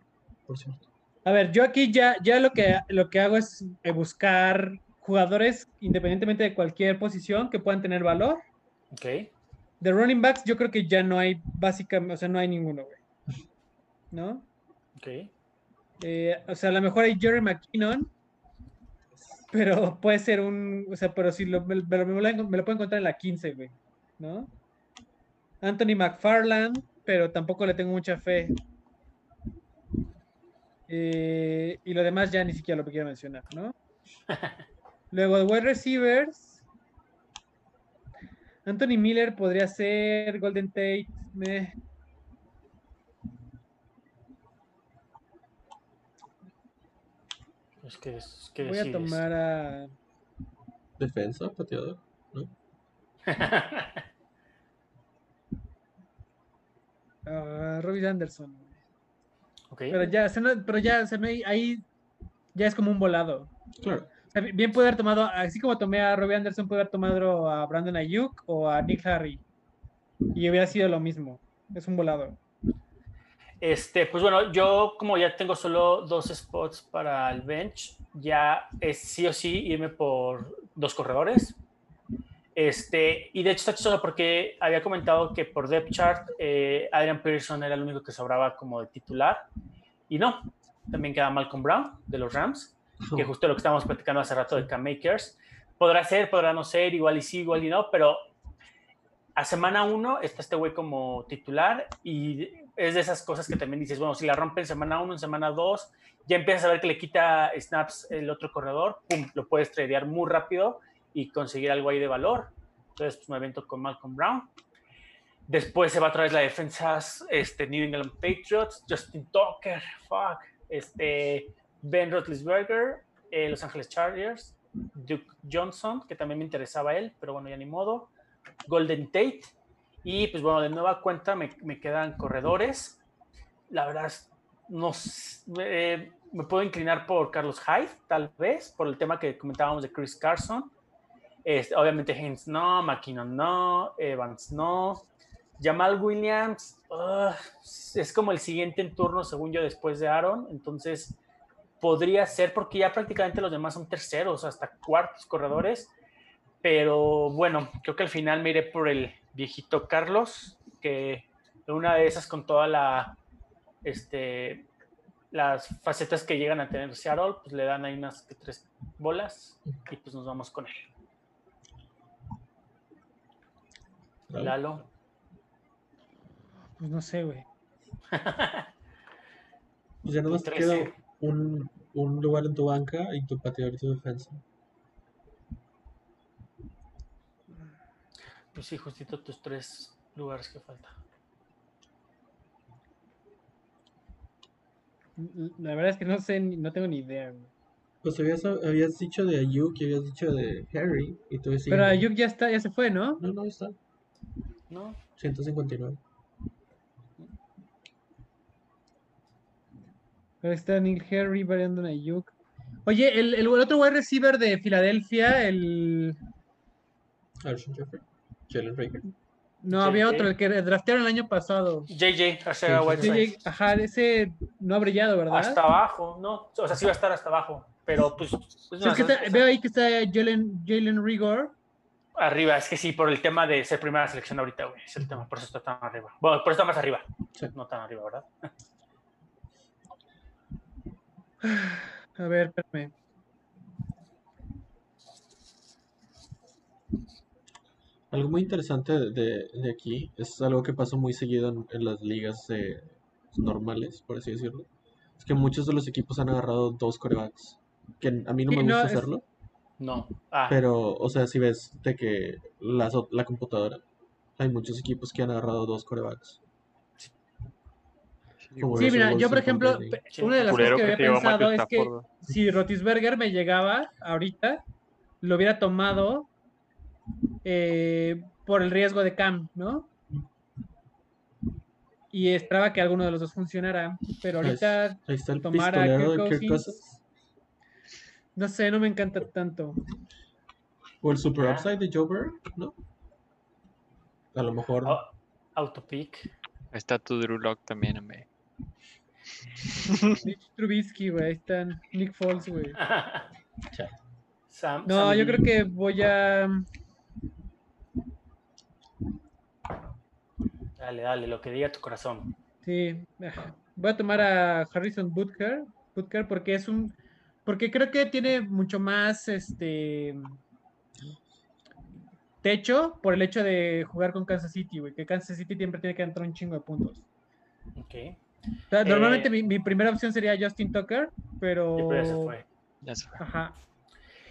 por cierto. A ver, yo aquí ya, ya lo, que, lo que hago es eh, buscar jugadores, independientemente de cualquier posición, que puedan tener valor. Ok. De running backs, yo creo que ya no hay, básicamente, o sea, no hay ninguno, güey. ¿No? Ok. Eh, o sea, a lo mejor hay Jerry McKinnon, pero puede ser un, o sea, pero si lo, me, me lo, me lo- me lo puedo encontrar en la 15, güey, ¿no? Anthony McFarland, pero tampoco le tengo mucha fe. Eh, y lo demás ya ni siquiera lo quiero mencionar, ¿no? [LAUGHS] Luego de wide receivers, Anthony Miller podría ser Golden Tate, meh. Pues, ¿qué, es- Voy a tomar a Defensa, pateador. [LAUGHS] a Robbie Anderson. ok. Pero ya, pero ya, se me, ahí ya es como un volado. Claro. O sea, bien puede haber tomado, así como tomé a Robbie Anderson, puede haber tomado a Brandon Ayuk o a Nick Harry. Y hubiera sido lo mismo. Es un volado. Este, pues bueno, yo como ya tengo solo dos spots para el bench, ya es sí o sí irme por dos corredores. Este, y de hecho está chistoso porque había comentado que por depth chart eh, Adrian Pearson era el único que sobraba como de titular. Y no, también queda Malcolm Brown de los Rams, que justo lo que estábamos platicando hace rato de Cam Makers. Podrá ser, podrá no ser, igual y sí, igual y no, pero a semana uno está este güey como titular y es de esas cosas que también dices, bueno, si la rompe en semana uno, en semana dos, ya empiezas a ver que le quita snaps el otro corredor, lo puedes tradear muy rápido y conseguir algo ahí de valor. Entonces, pues me avento con Malcolm Brown. Después se va a traer la defensa este, New England Patriots, Justin Tucker, fuck, este, Ben Roethlisberger, eh, Los Ángeles Chargers, Duke Johnson, que también me interesaba él, pero bueno, ya ni modo. Golden Tate. Y pues bueno, de nueva cuenta me, me quedan corredores. La verdad, no eh, me puedo inclinar por Carlos Hyde, tal vez, por el tema que comentábamos de Chris Carson. Este, obviamente Haynes no, McKinnon no, Evans no. Jamal Williams es como el siguiente en turno, según yo, después de Aaron. Entonces, podría ser porque ya prácticamente los demás son terceros, hasta cuartos corredores. Pero bueno, creo que al final me iré por el viejito Carlos, que una de esas con toda la este las facetas que llegan a tener Seattle, pues le dan ahí unas tres bolas y pues nos vamos con él. Claro. Lalo. Pues no sé, güey. Pues [LAUGHS] ya nomás te queda 13. un, un lugar en tu banca y tu pateador y tu defensa. Pues sí, justito tus tres lugares que falta. La verdad es que no sé, ni- no tengo ni idea, güey. Pues habías, habías dicho de Ayuk y habías dicho de Harry y tú decías... Pero Ayuk ya está, ya se fue, ¿no? No, no, está. ¿No? 159. Pero está Neil Harry, Brandon Ayuk. Oye, el, el, el otro wide receiver de Filadelfia, el... Alshon Jeffrey. Jalen Rager. No, había otro, el que draftearon el año pasado. JJ, Arcega Sí, Whiteside. JJ, ajá, ese no ha brillado, ¿verdad? Hasta abajo, ¿no? O sea, sí va a estar hasta abajo, pero pues... pues, Sí, no, es que o sea, está- veo ahí que está Jalen, Jalen Rigor. Arriba, es que sí, por el tema de ser primera selección ahorita, güey. Es el tema, por eso está tan arriba. Bueno, por eso está más arriba. Sí. No tan arriba, ¿verdad? [SIGHS] A ver, espérame. algo muy interesante de, de- aquí es algo que pasa muy seguido en, en las ligas eh, normales, por así decirlo. Es que muchos de los equipos han agarrado dos corebacks. Que a mí no Sí, me no, gusta es- hacerlo, No. Ah, pero, o sea, si ves de que la, la computadora, hay muchos equipos que han agarrado dos corebacks. Sí, mira, yo por ejemplo, una de las cosas que que había pensado es que si Rotisberger me llegaba ahorita, lo hubiera tomado eh, por el riesgo de Cam, ¿no? Y esperaba que alguno de los dos funcionara, pero ahorita, Ahí está el tomar a pistolero Kirk de Kirk Cousins. No sé, no me encanta tanto. O el super upside de Burrow, ¿no? A lo mejor. au- autopick. Ahí está tu Drew Lock también, hombre. Mitch Trubisky, güey, ahí están. Nick Foles, güey. [LAUGHS] Sam- No, Sam yo creo que voy a. Dale, dale, lo que diga tu corazón. Sí, ah, voy a tomar a Harrison Butker, Butker porque es un, porque creo que tiene mucho más este techo por el hecho de jugar con Kansas City, güey, que Kansas City siempre tiene que entrar un chingo de puntos. Ok. O sea, normalmente Eh, mi, mi primera opción sería Justin Tucker, pero, Sí, pero ya se fue. Ya se fue. ajá.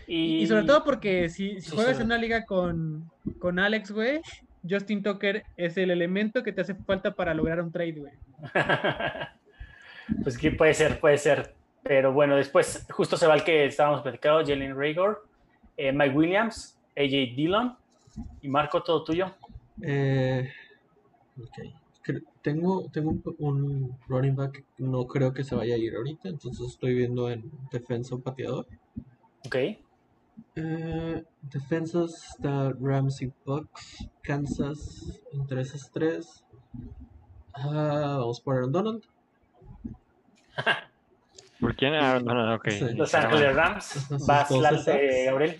Y, Y, sobre todo porque si, si Sí, juegas sí. en una liga con, con Alex, güey, Justin Tucker es el elemento que te hace falta para lograr un trade, güey. [LAUGHS] pues que puede ser, puede ser. Pero bueno, después justo se va el que estábamos platicando, Jalen Rager, eh, Mike Williams, AJ Dillon y Marco, todo tuyo. Eh, ok. Cre- Tengo, tengo un, un running back, no creo que se vaya a ir ahorita, entonces estoy viendo en defensa o pateador. Ok. Eh, defensas está Rams y Bucks, Kansas, entre esas tres. Ah, vamos por Aaron Donald. [LAUGHS] ¿Por quién? Ah, no, no, ok. Los. Ángeles Rams. Vas starts. Gabriel.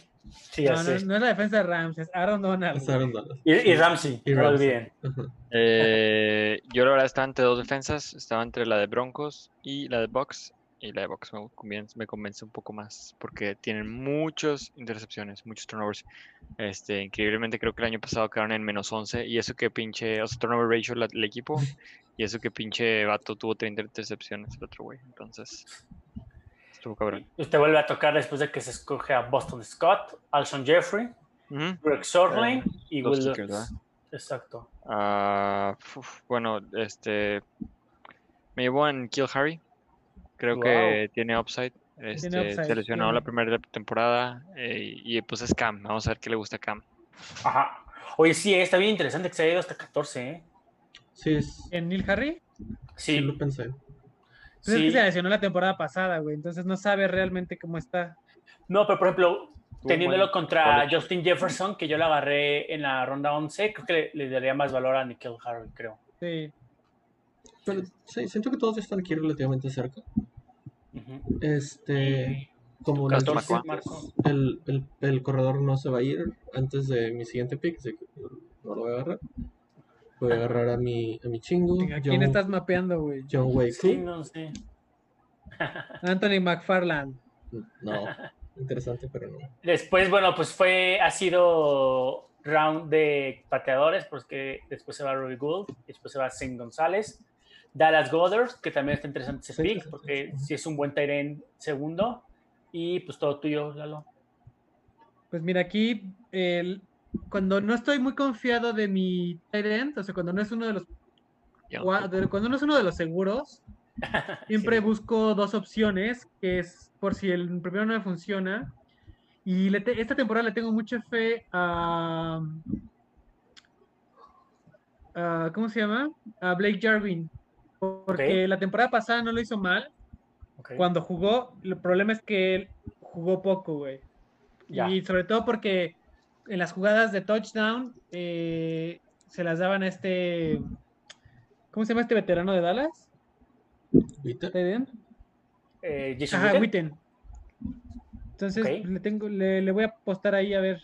Sí, No, no, no es la defensa de Rams, es Aaron Donald. Es güey. Aaron Donald. Y, y Sí. Ramsey, Y Ramsey. Ajá. Eh, yo la verdad estaba entre dos defensas. Estaba entre la de Broncos y la de Bucks. Y la de Bucks me convence, me convence un poco más porque tienen muchas intercepciones, muchos turnovers. Este, increíblemente creo que el año pasado quedaron en menos 11 y eso que pinche, o sea, turnover ratio la- el equipo [LAUGHS] y eso que pinche vato tuvo 30 intercepciones el otro güey. Entonces, estuvo cabrón. Usted vuelve a tocar después de que se escoge a Boston Scott, Alshon Jeffrey, Ujú. Greg Sorlane y los Will. Exacto. Ah, uf, bueno, este me llevó en Kill Harry. Creo Wow. que tiene upside. Este, upside, se lesionó la tiene. primera temporada eh, y pues es Cam. Vamos a ver qué le gusta a Cam. Ajá. Oye, sí, eh, está bien interesante que se haya ido hasta 14, ¿eh? Sí, es- ¿En Neil Harry? sí Sí, lo pensé. Pues es que se lesionó la temporada pasada, güey, entonces no sabe realmente cómo está. No, pero por ejemplo, teniéndolo contra. Justin Jefferson, que yo lo agarré en la ronda 11, creo que le, le daría más valor a Nickel Harry, creo. Sí. Pero sí, siento que todos están aquí relativamente cerca. Este, como caso, les Marco? dije, el, el, el corredor no se va a ir antes de mi siguiente pick, así que no lo voy a agarrar. Voy a agarrar a mi, a mi chingo, ¿A quién John, estás mapeando, güey? John Waku. Sí, no sé. [LAUGHS] Anthony McFarland. No, interesante, pero no. Después, bueno, pues fue, ha sido round de pateadores, porque después se va Robbie Gould, después se va Saint González, Dallas Goddard, que también está interesante ese Sí, pick, sí, porque sí. sí es un buen tight end segundo, y pues todo tuyo, Lalo. Pues mira, aquí, el- cuando no estoy muy confiado de mi tight end, o sea, cuando no es uno de los cuando no es uno de los seguros, [LAUGHS] siempre Sí. busco dos opciones, que es por si el primero no me funciona. Y le te- esta temporada le tengo mucha fe a, a- ¿cómo se llama? A Blake Jarvin. Porque Ok. la temporada pasada no lo hizo mal. Ok. Cuando jugó, el problema es que él jugó poco, güey. Y sobre todo porque en las jugadas de touchdown eh, se las daban a este. ¿Cómo se llama este veterano de Dallas? ¿Viste? ¿Tight end? Eh, Jason Ajá, Witten. Witten. Entonces le tengo, le, le voy a apostar ahí a ver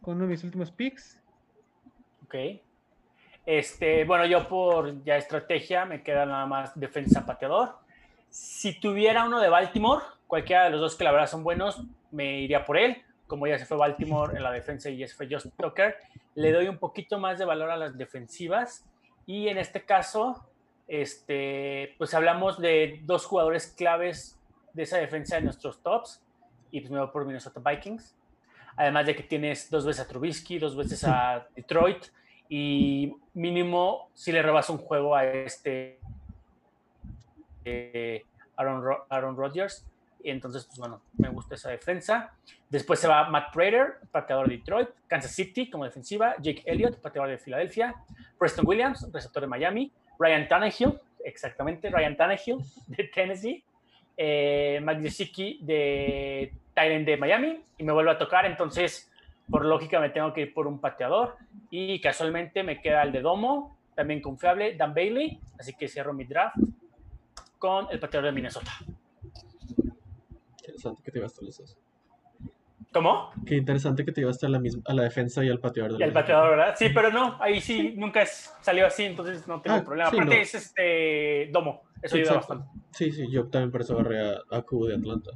con uno de mis últimos picks. Ok. Este, bueno, yo por ya estrategia me queda nada más defensa pateador. Si tuviera uno de Baltimore, cualquiera de los dos que la verdad son buenos, me iría por él. Como ya se fue Baltimore en la defensa y ya se fue Tucker, le doy un poquito más de valor a las defensivas. Y en este caso, este, pues hablamos de dos jugadores claves de esa defensa de nuestros tops. Y pues me voy por Minnesota Vikings. Además de que tienes dos veces a Trubisky, dos veces a [LAUGHS] Detroit. Y mínimo si le robas un juego a este eh, Aaron, Ro- Aaron Rodgers. Entonces, pues bueno, me gusta esa defensa. Después se va Matt Prater, pateador de Detroit. Kansas City como defensiva. Jake Elliott, pateador de Filadelfia. Preston Williams, receptor de Miami. Ryan Tannehill, exactamente, Ryan Tannehill [LAUGHS] de Tennessee. Eh, de Tyrant de Miami. Y me vuelve a tocar, entonces, por lógica, me tengo que ir por un pateador. Y casualmente me queda el de Domo, también confiable, Dan Bailey. Así que cierro mi draft con el pateador de Minnesota. Interesante que te llevaste a los dos. ¿Cómo? Qué interesante que te llevaste a la, misma, a la defensa y al pateador. de Y la- pateador, ¿verdad? Sí, pero no, ahí sí nunca es- salió así, entonces no tengo Ah, problema. sí, Aparte no. es este Domo, eso Sí, ayuda exacto. bastante. Sí, sí, yo también por eso agarré a, a Q de Atlanta.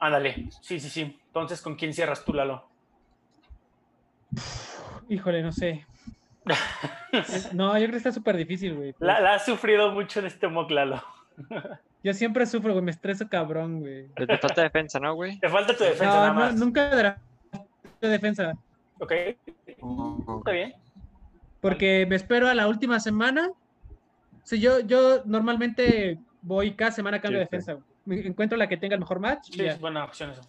Ándale, sí, sí, sí. Entonces, ¿con quién cierras tú, Lalo? Híjole, no sé. [LAUGHS] No, yo creo que está súper difícil, güey. La, la has sufrido mucho en este mock, Lalo. [LAUGHS] Yo siempre sufro, güey. Me estreso cabrón, güey. Pero te falta defensa, ¿no, güey? Te falta tu defensa No, nada no, más. nunca drafteo defensa. Ok, está bien. Porque me espero a la última semana. Si yo, yo normalmente voy cada semana cambio de Sí, defensa. güey. Me encuentro la que tenga el mejor match. y Sí, ya. es buena opción eso.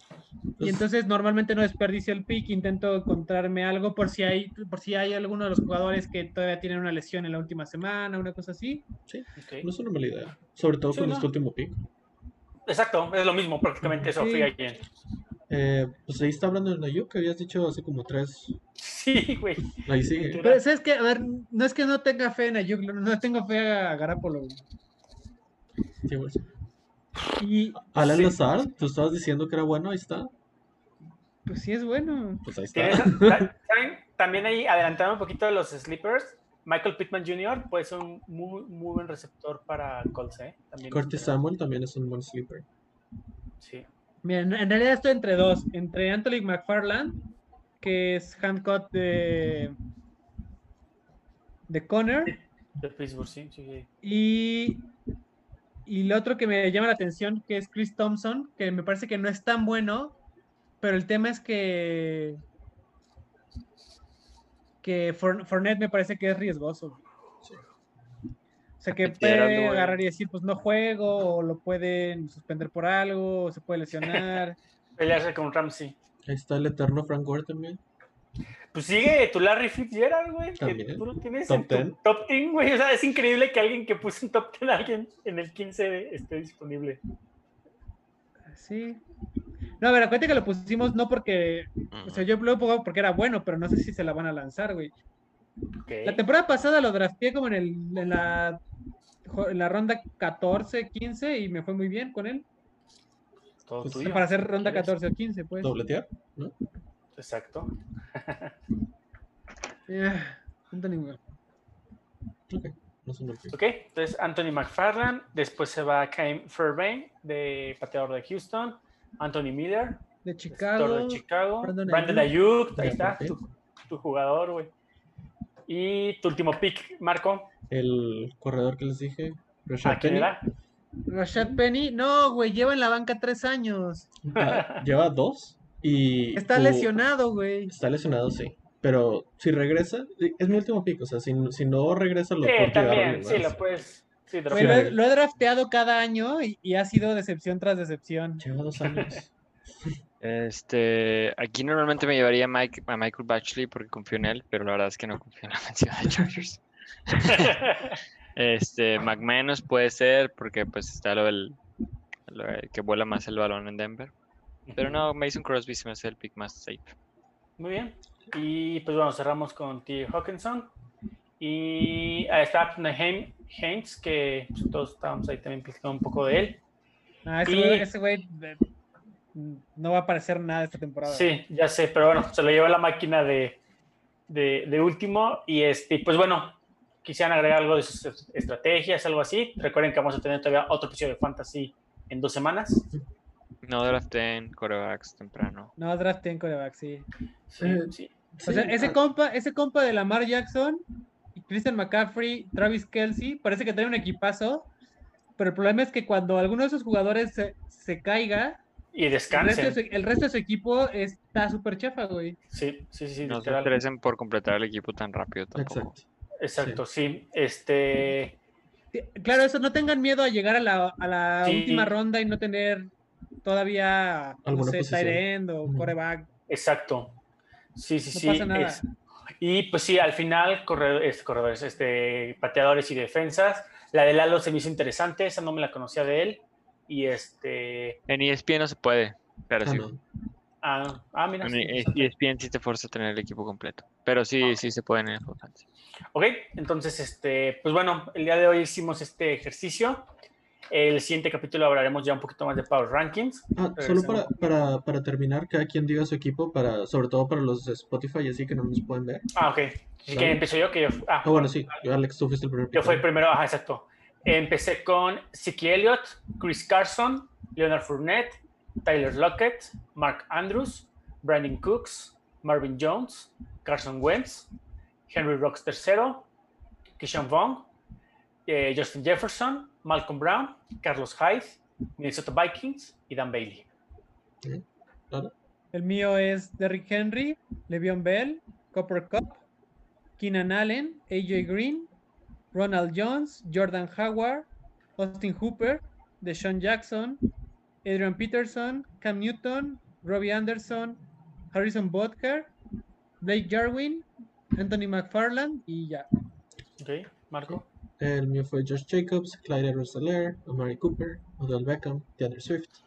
Y entonces normalmente no desperdicio el pick, intento encontrarme algo por si hay, por si hay alguno de los jugadores que todavía tienen una lesión en la última semana, una cosa así. Ok. No es una mala idea. Sobre todo Sí, con ¿no? este último pick. Exacto, es lo mismo, prácticamente eso Sí. Eh, pues ahí está hablando de Nayuk, que habías dicho hace como tres. Sí, güey. Ahí sigue. Pero sabes que, a ver, no es que no tenga fe en Ayuk, no tengo fe a Garapolo. güey. Sí, bueno. Y Alan Sí. Lazar, tú estabas diciendo que era bueno, ahí está. pues sí es bueno. Pues ahí está. También ahí, adelantando un poquito de los sleepers, Michael Pittman Jr. puede ser un muy, muy buen receptor para Colts, ¿eh? También Curtis Samuel también es un buen sleeper. Sí. Mira, en, en realidad estoy entre dos, entre Anthony McFarland, que es handcut de de Connor, De Pittsburgh, sí, sí, sí. y y el otro que me llama la atención, que es Chris Thompson, que me parece que no es tan bueno, pero el tema es que que Fournette me parece que es riesgoso. Sí. O sea, que puede agarrar y decir, pues no juego, o lo pueden suspender por algo, o se puede lesionar. [LAUGHS] Pelearse con Ramsey. Ahí está el eterno Frank Gore también. Pues sigue tu Larry Fitzgerald, güey. Que tú lo tienes Top en tu 10. top 10, güey. O sea, es increíble que alguien que puso un top 10 a alguien en el 15 esté disponible. Sí. No, a ver, acuérdate que lo pusimos no porque. O sea, yo lo pongo porque era bueno, pero no sé si se la van a lanzar, güey. Ok. La temporada pasada lo drafteé como en, el, en, la, en la ronda 14, 15 y me fue muy bien con él. Todo Pues, tuyo. Para hacer ronda ¿Quieres? 14 o 15, pues. Dobletear, ¿no? Exacto. [LAUGHS] Eh, Anthony, güey. Ok, no entonces Anthony McFarland. Después se va Kaim Fairbairn, de pateador de Houston. Anthony Miller, de Chicago. de Chicago. Brandon Brandon Ayuk, ahí está, tu, tu jugador, güey. Y tu último pick, Marco. El corredor que les dije, Rashad ¿A quién Penny, era? Rashad Penny. No, güey, lleva en la banca tres años. ah, lleva dos y Está tu- lesionado, güey. Está lesionado, sí. Pero si regresa, es mi último pick. O sea, si, si no regresa, lo Sí, puedo también, sí, lo puedes. Sí, Güey, draftear. lo, he, lo he drafteado cada año y, y ha sido decepción tras decepción. Lleva dos años. Este, aquí normalmente me llevaría a, Mike, a Michael Batchley porque confío en él, pero la verdad es que no confío en la [LAUGHS] ofensiva de Chargers. Este, [LAUGHS] McManus puede ser porque pues está lo del lo que vuela más el balón en Denver. Pero no, Mason Crosby se me hace el pick más safe. Muy bien. Y pues bueno, cerramos con T. Hawkinson. Y ahí está Naheem Haynes, que pues, todos estábamos ahí también platicando un poco de él. Ah, ese Y- güey- ese güey eh, no va a aparecer nada esta temporada. Sí, ya sé, pero bueno, se lo llevó la máquina de, de, de último. Y este, pues bueno, quisieran agregar algo de sus estrategias, algo así. Recuerden que vamos a tener todavía otro episodio de Fantasy en dos semanas. No draften corebacks temprano. No, draften coreback, sí. Sí, Eh, sí. O sea, ese ah, compa, ese compa de Lamar Jackson, y Christian McCaffrey, Travis Kelsey, parece que trae un equipazo, pero el problema es que cuando alguno de esos jugadores se, se caiga, Y el resto, de descansen. su, el resto de su equipo está súper chafa, güey. Sí, sí, sí, No se literal. estresen por completar el equipo tan rápido tampoco. Exacto. Exacto, sí. Este, Sí, Claro, eso, no tengan miedo a llegar a la, a la Sí. última ronda y no tener todavía, no sé, end o coreback. exacto. Sí, sí, No sí. pasa nada. es- y pues sí, al final, corredores, corredores, este, pateadores y defensas. La de Lalo se me hizo interesante, esa no me la conocía de él. Y este. En ESPN no se puede, pero Ah, sí. no. Ah, ah, mira. En. ESPN sí te fuerza a tener el equipo completo. Pero sí, Ah, sí se puede en el. Ok, entonces, este, pues bueno, el día de hoy hicimos este ejercicio. El siguiente capítulo hablaremos ya un poquito más de Power Rankings. Ah, solo para, para, para terminar, cada quien diga su equipo, para, sobre todo para los de Spotify así que no nos pueden ver. Ah, ok. Vale. que empiezo yo, que yo. Ah, Ah, bueno, sí, Alex, tú fuiste el primer Yo fui el primero, ajá, exacto. Empecé con Siki Elliott, Chris Carson, Leonard Fournette, Tyler Lockett, Mark Andrews, Brandon Cooks, Marvin Jones, Carson Wentz, Henry Rocks III, Kishan Vaughn, eh, Justin Jefferson, Malcolm Brown, Carlos Hyde, Minnesota Vikings y Dan Bailey. El mío es Derrick Henry, Le'Veon Bell, Copper Cup, Keenan Allen, AJ Green, Ronald Jones, Jordan Howard, Austin Hooper, Deshaun Jackson, Adrian Peterson, Cam Newton, Robbie Anderson, Harrison Butker, Blake Jarwin, Anthony McFarland y ya. Ok, Marco. El mío fue Josh Jacobs, Clyde Edwards-Helaire, Amari Cooper, Odell Beckham, DeAndre Swift,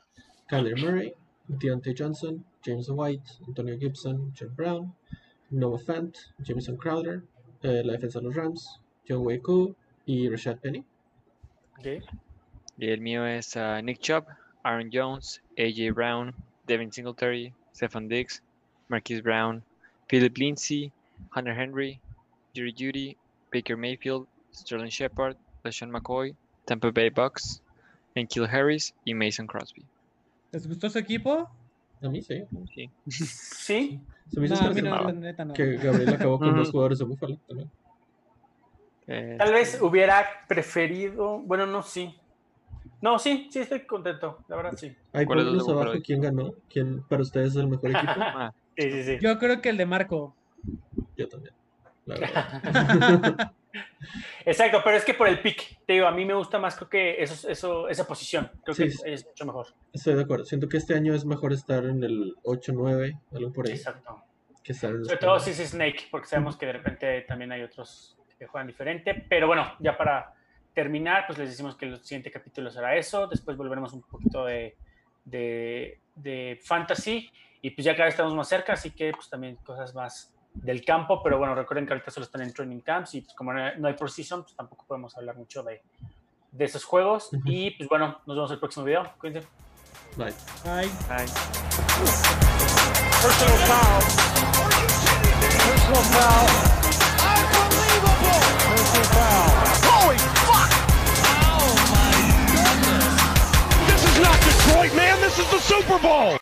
Kyler Murray, Deontay Johnson, James White, Antonio Gibson, John Brown, Noah Fant, Jameson Crowder, eh, la defensa de los Rams, John Koo y Rashad Penny. Ok, Y el mío es ah, Nick Chubb, Aaron Jones, AJ Brown, Devin Singletary, Stefan Diggs, Marquise Brown, Philip Lindsay, Hunter Henry, Jerry Judy, Baker Mayfield, Sterling Shepard, LaShawn McCoy, Tampa Bay Bucks, Enkil Harris y Mason Crosby. ¿Les gustó su equipo? A mí sí. Sí. Sí, Se me hizo No, a mí no, interesante la neta no. que Gabriel acabó con dos jugadores de Buffalo también. Eh, tal vez hubiera preferido. Bueno, no, sí. No, sí, sí, estoy contento. La verdad, sí. Ahí ¿Cuál es el ponlos de Buffalo? abajo quién ganó, quién para ustedes es el mejor equipo. ah, [LAUGHS] Sí, sí, sí. Yo creo que el de Marco. Yo también. La verdad. [LAUGHS] Exacto, pero es que por el pick, te digo, a mí me gusta más, creo que eso, eso, esa posición, creo que Sí, es, es mucho mejor. Estoy de acuerdo. Siento que este año es mejor estar en el 8-9, algo por ahí, Exacto. que estar en Sobre todo si es Snake, porque sabemos que de repente también hay otros que juegan diferente. Pero bueno, ya para terminar, pues les decimos que el siguiente capítulo será eso. Después volveremos un poquito de, de, de fantasy. Y pues ya cada vez estamos más cerca, así que pues también cosas más del campo. Pero bueno, recuerden que ahorita solo están en training camps y pues como no hay, preseason, pues tampoco podemos hablar mucho de, de esos juegos. Ujú. Y pues bueno, nos vemos en el próximo video. Cuídense. Bye. Ay. ay. Personal foul. Personal foul. Unbelievable. Personal foul. Holy fuck. Oh my goodness. This is not Detroit, man. This is the Super Bowl.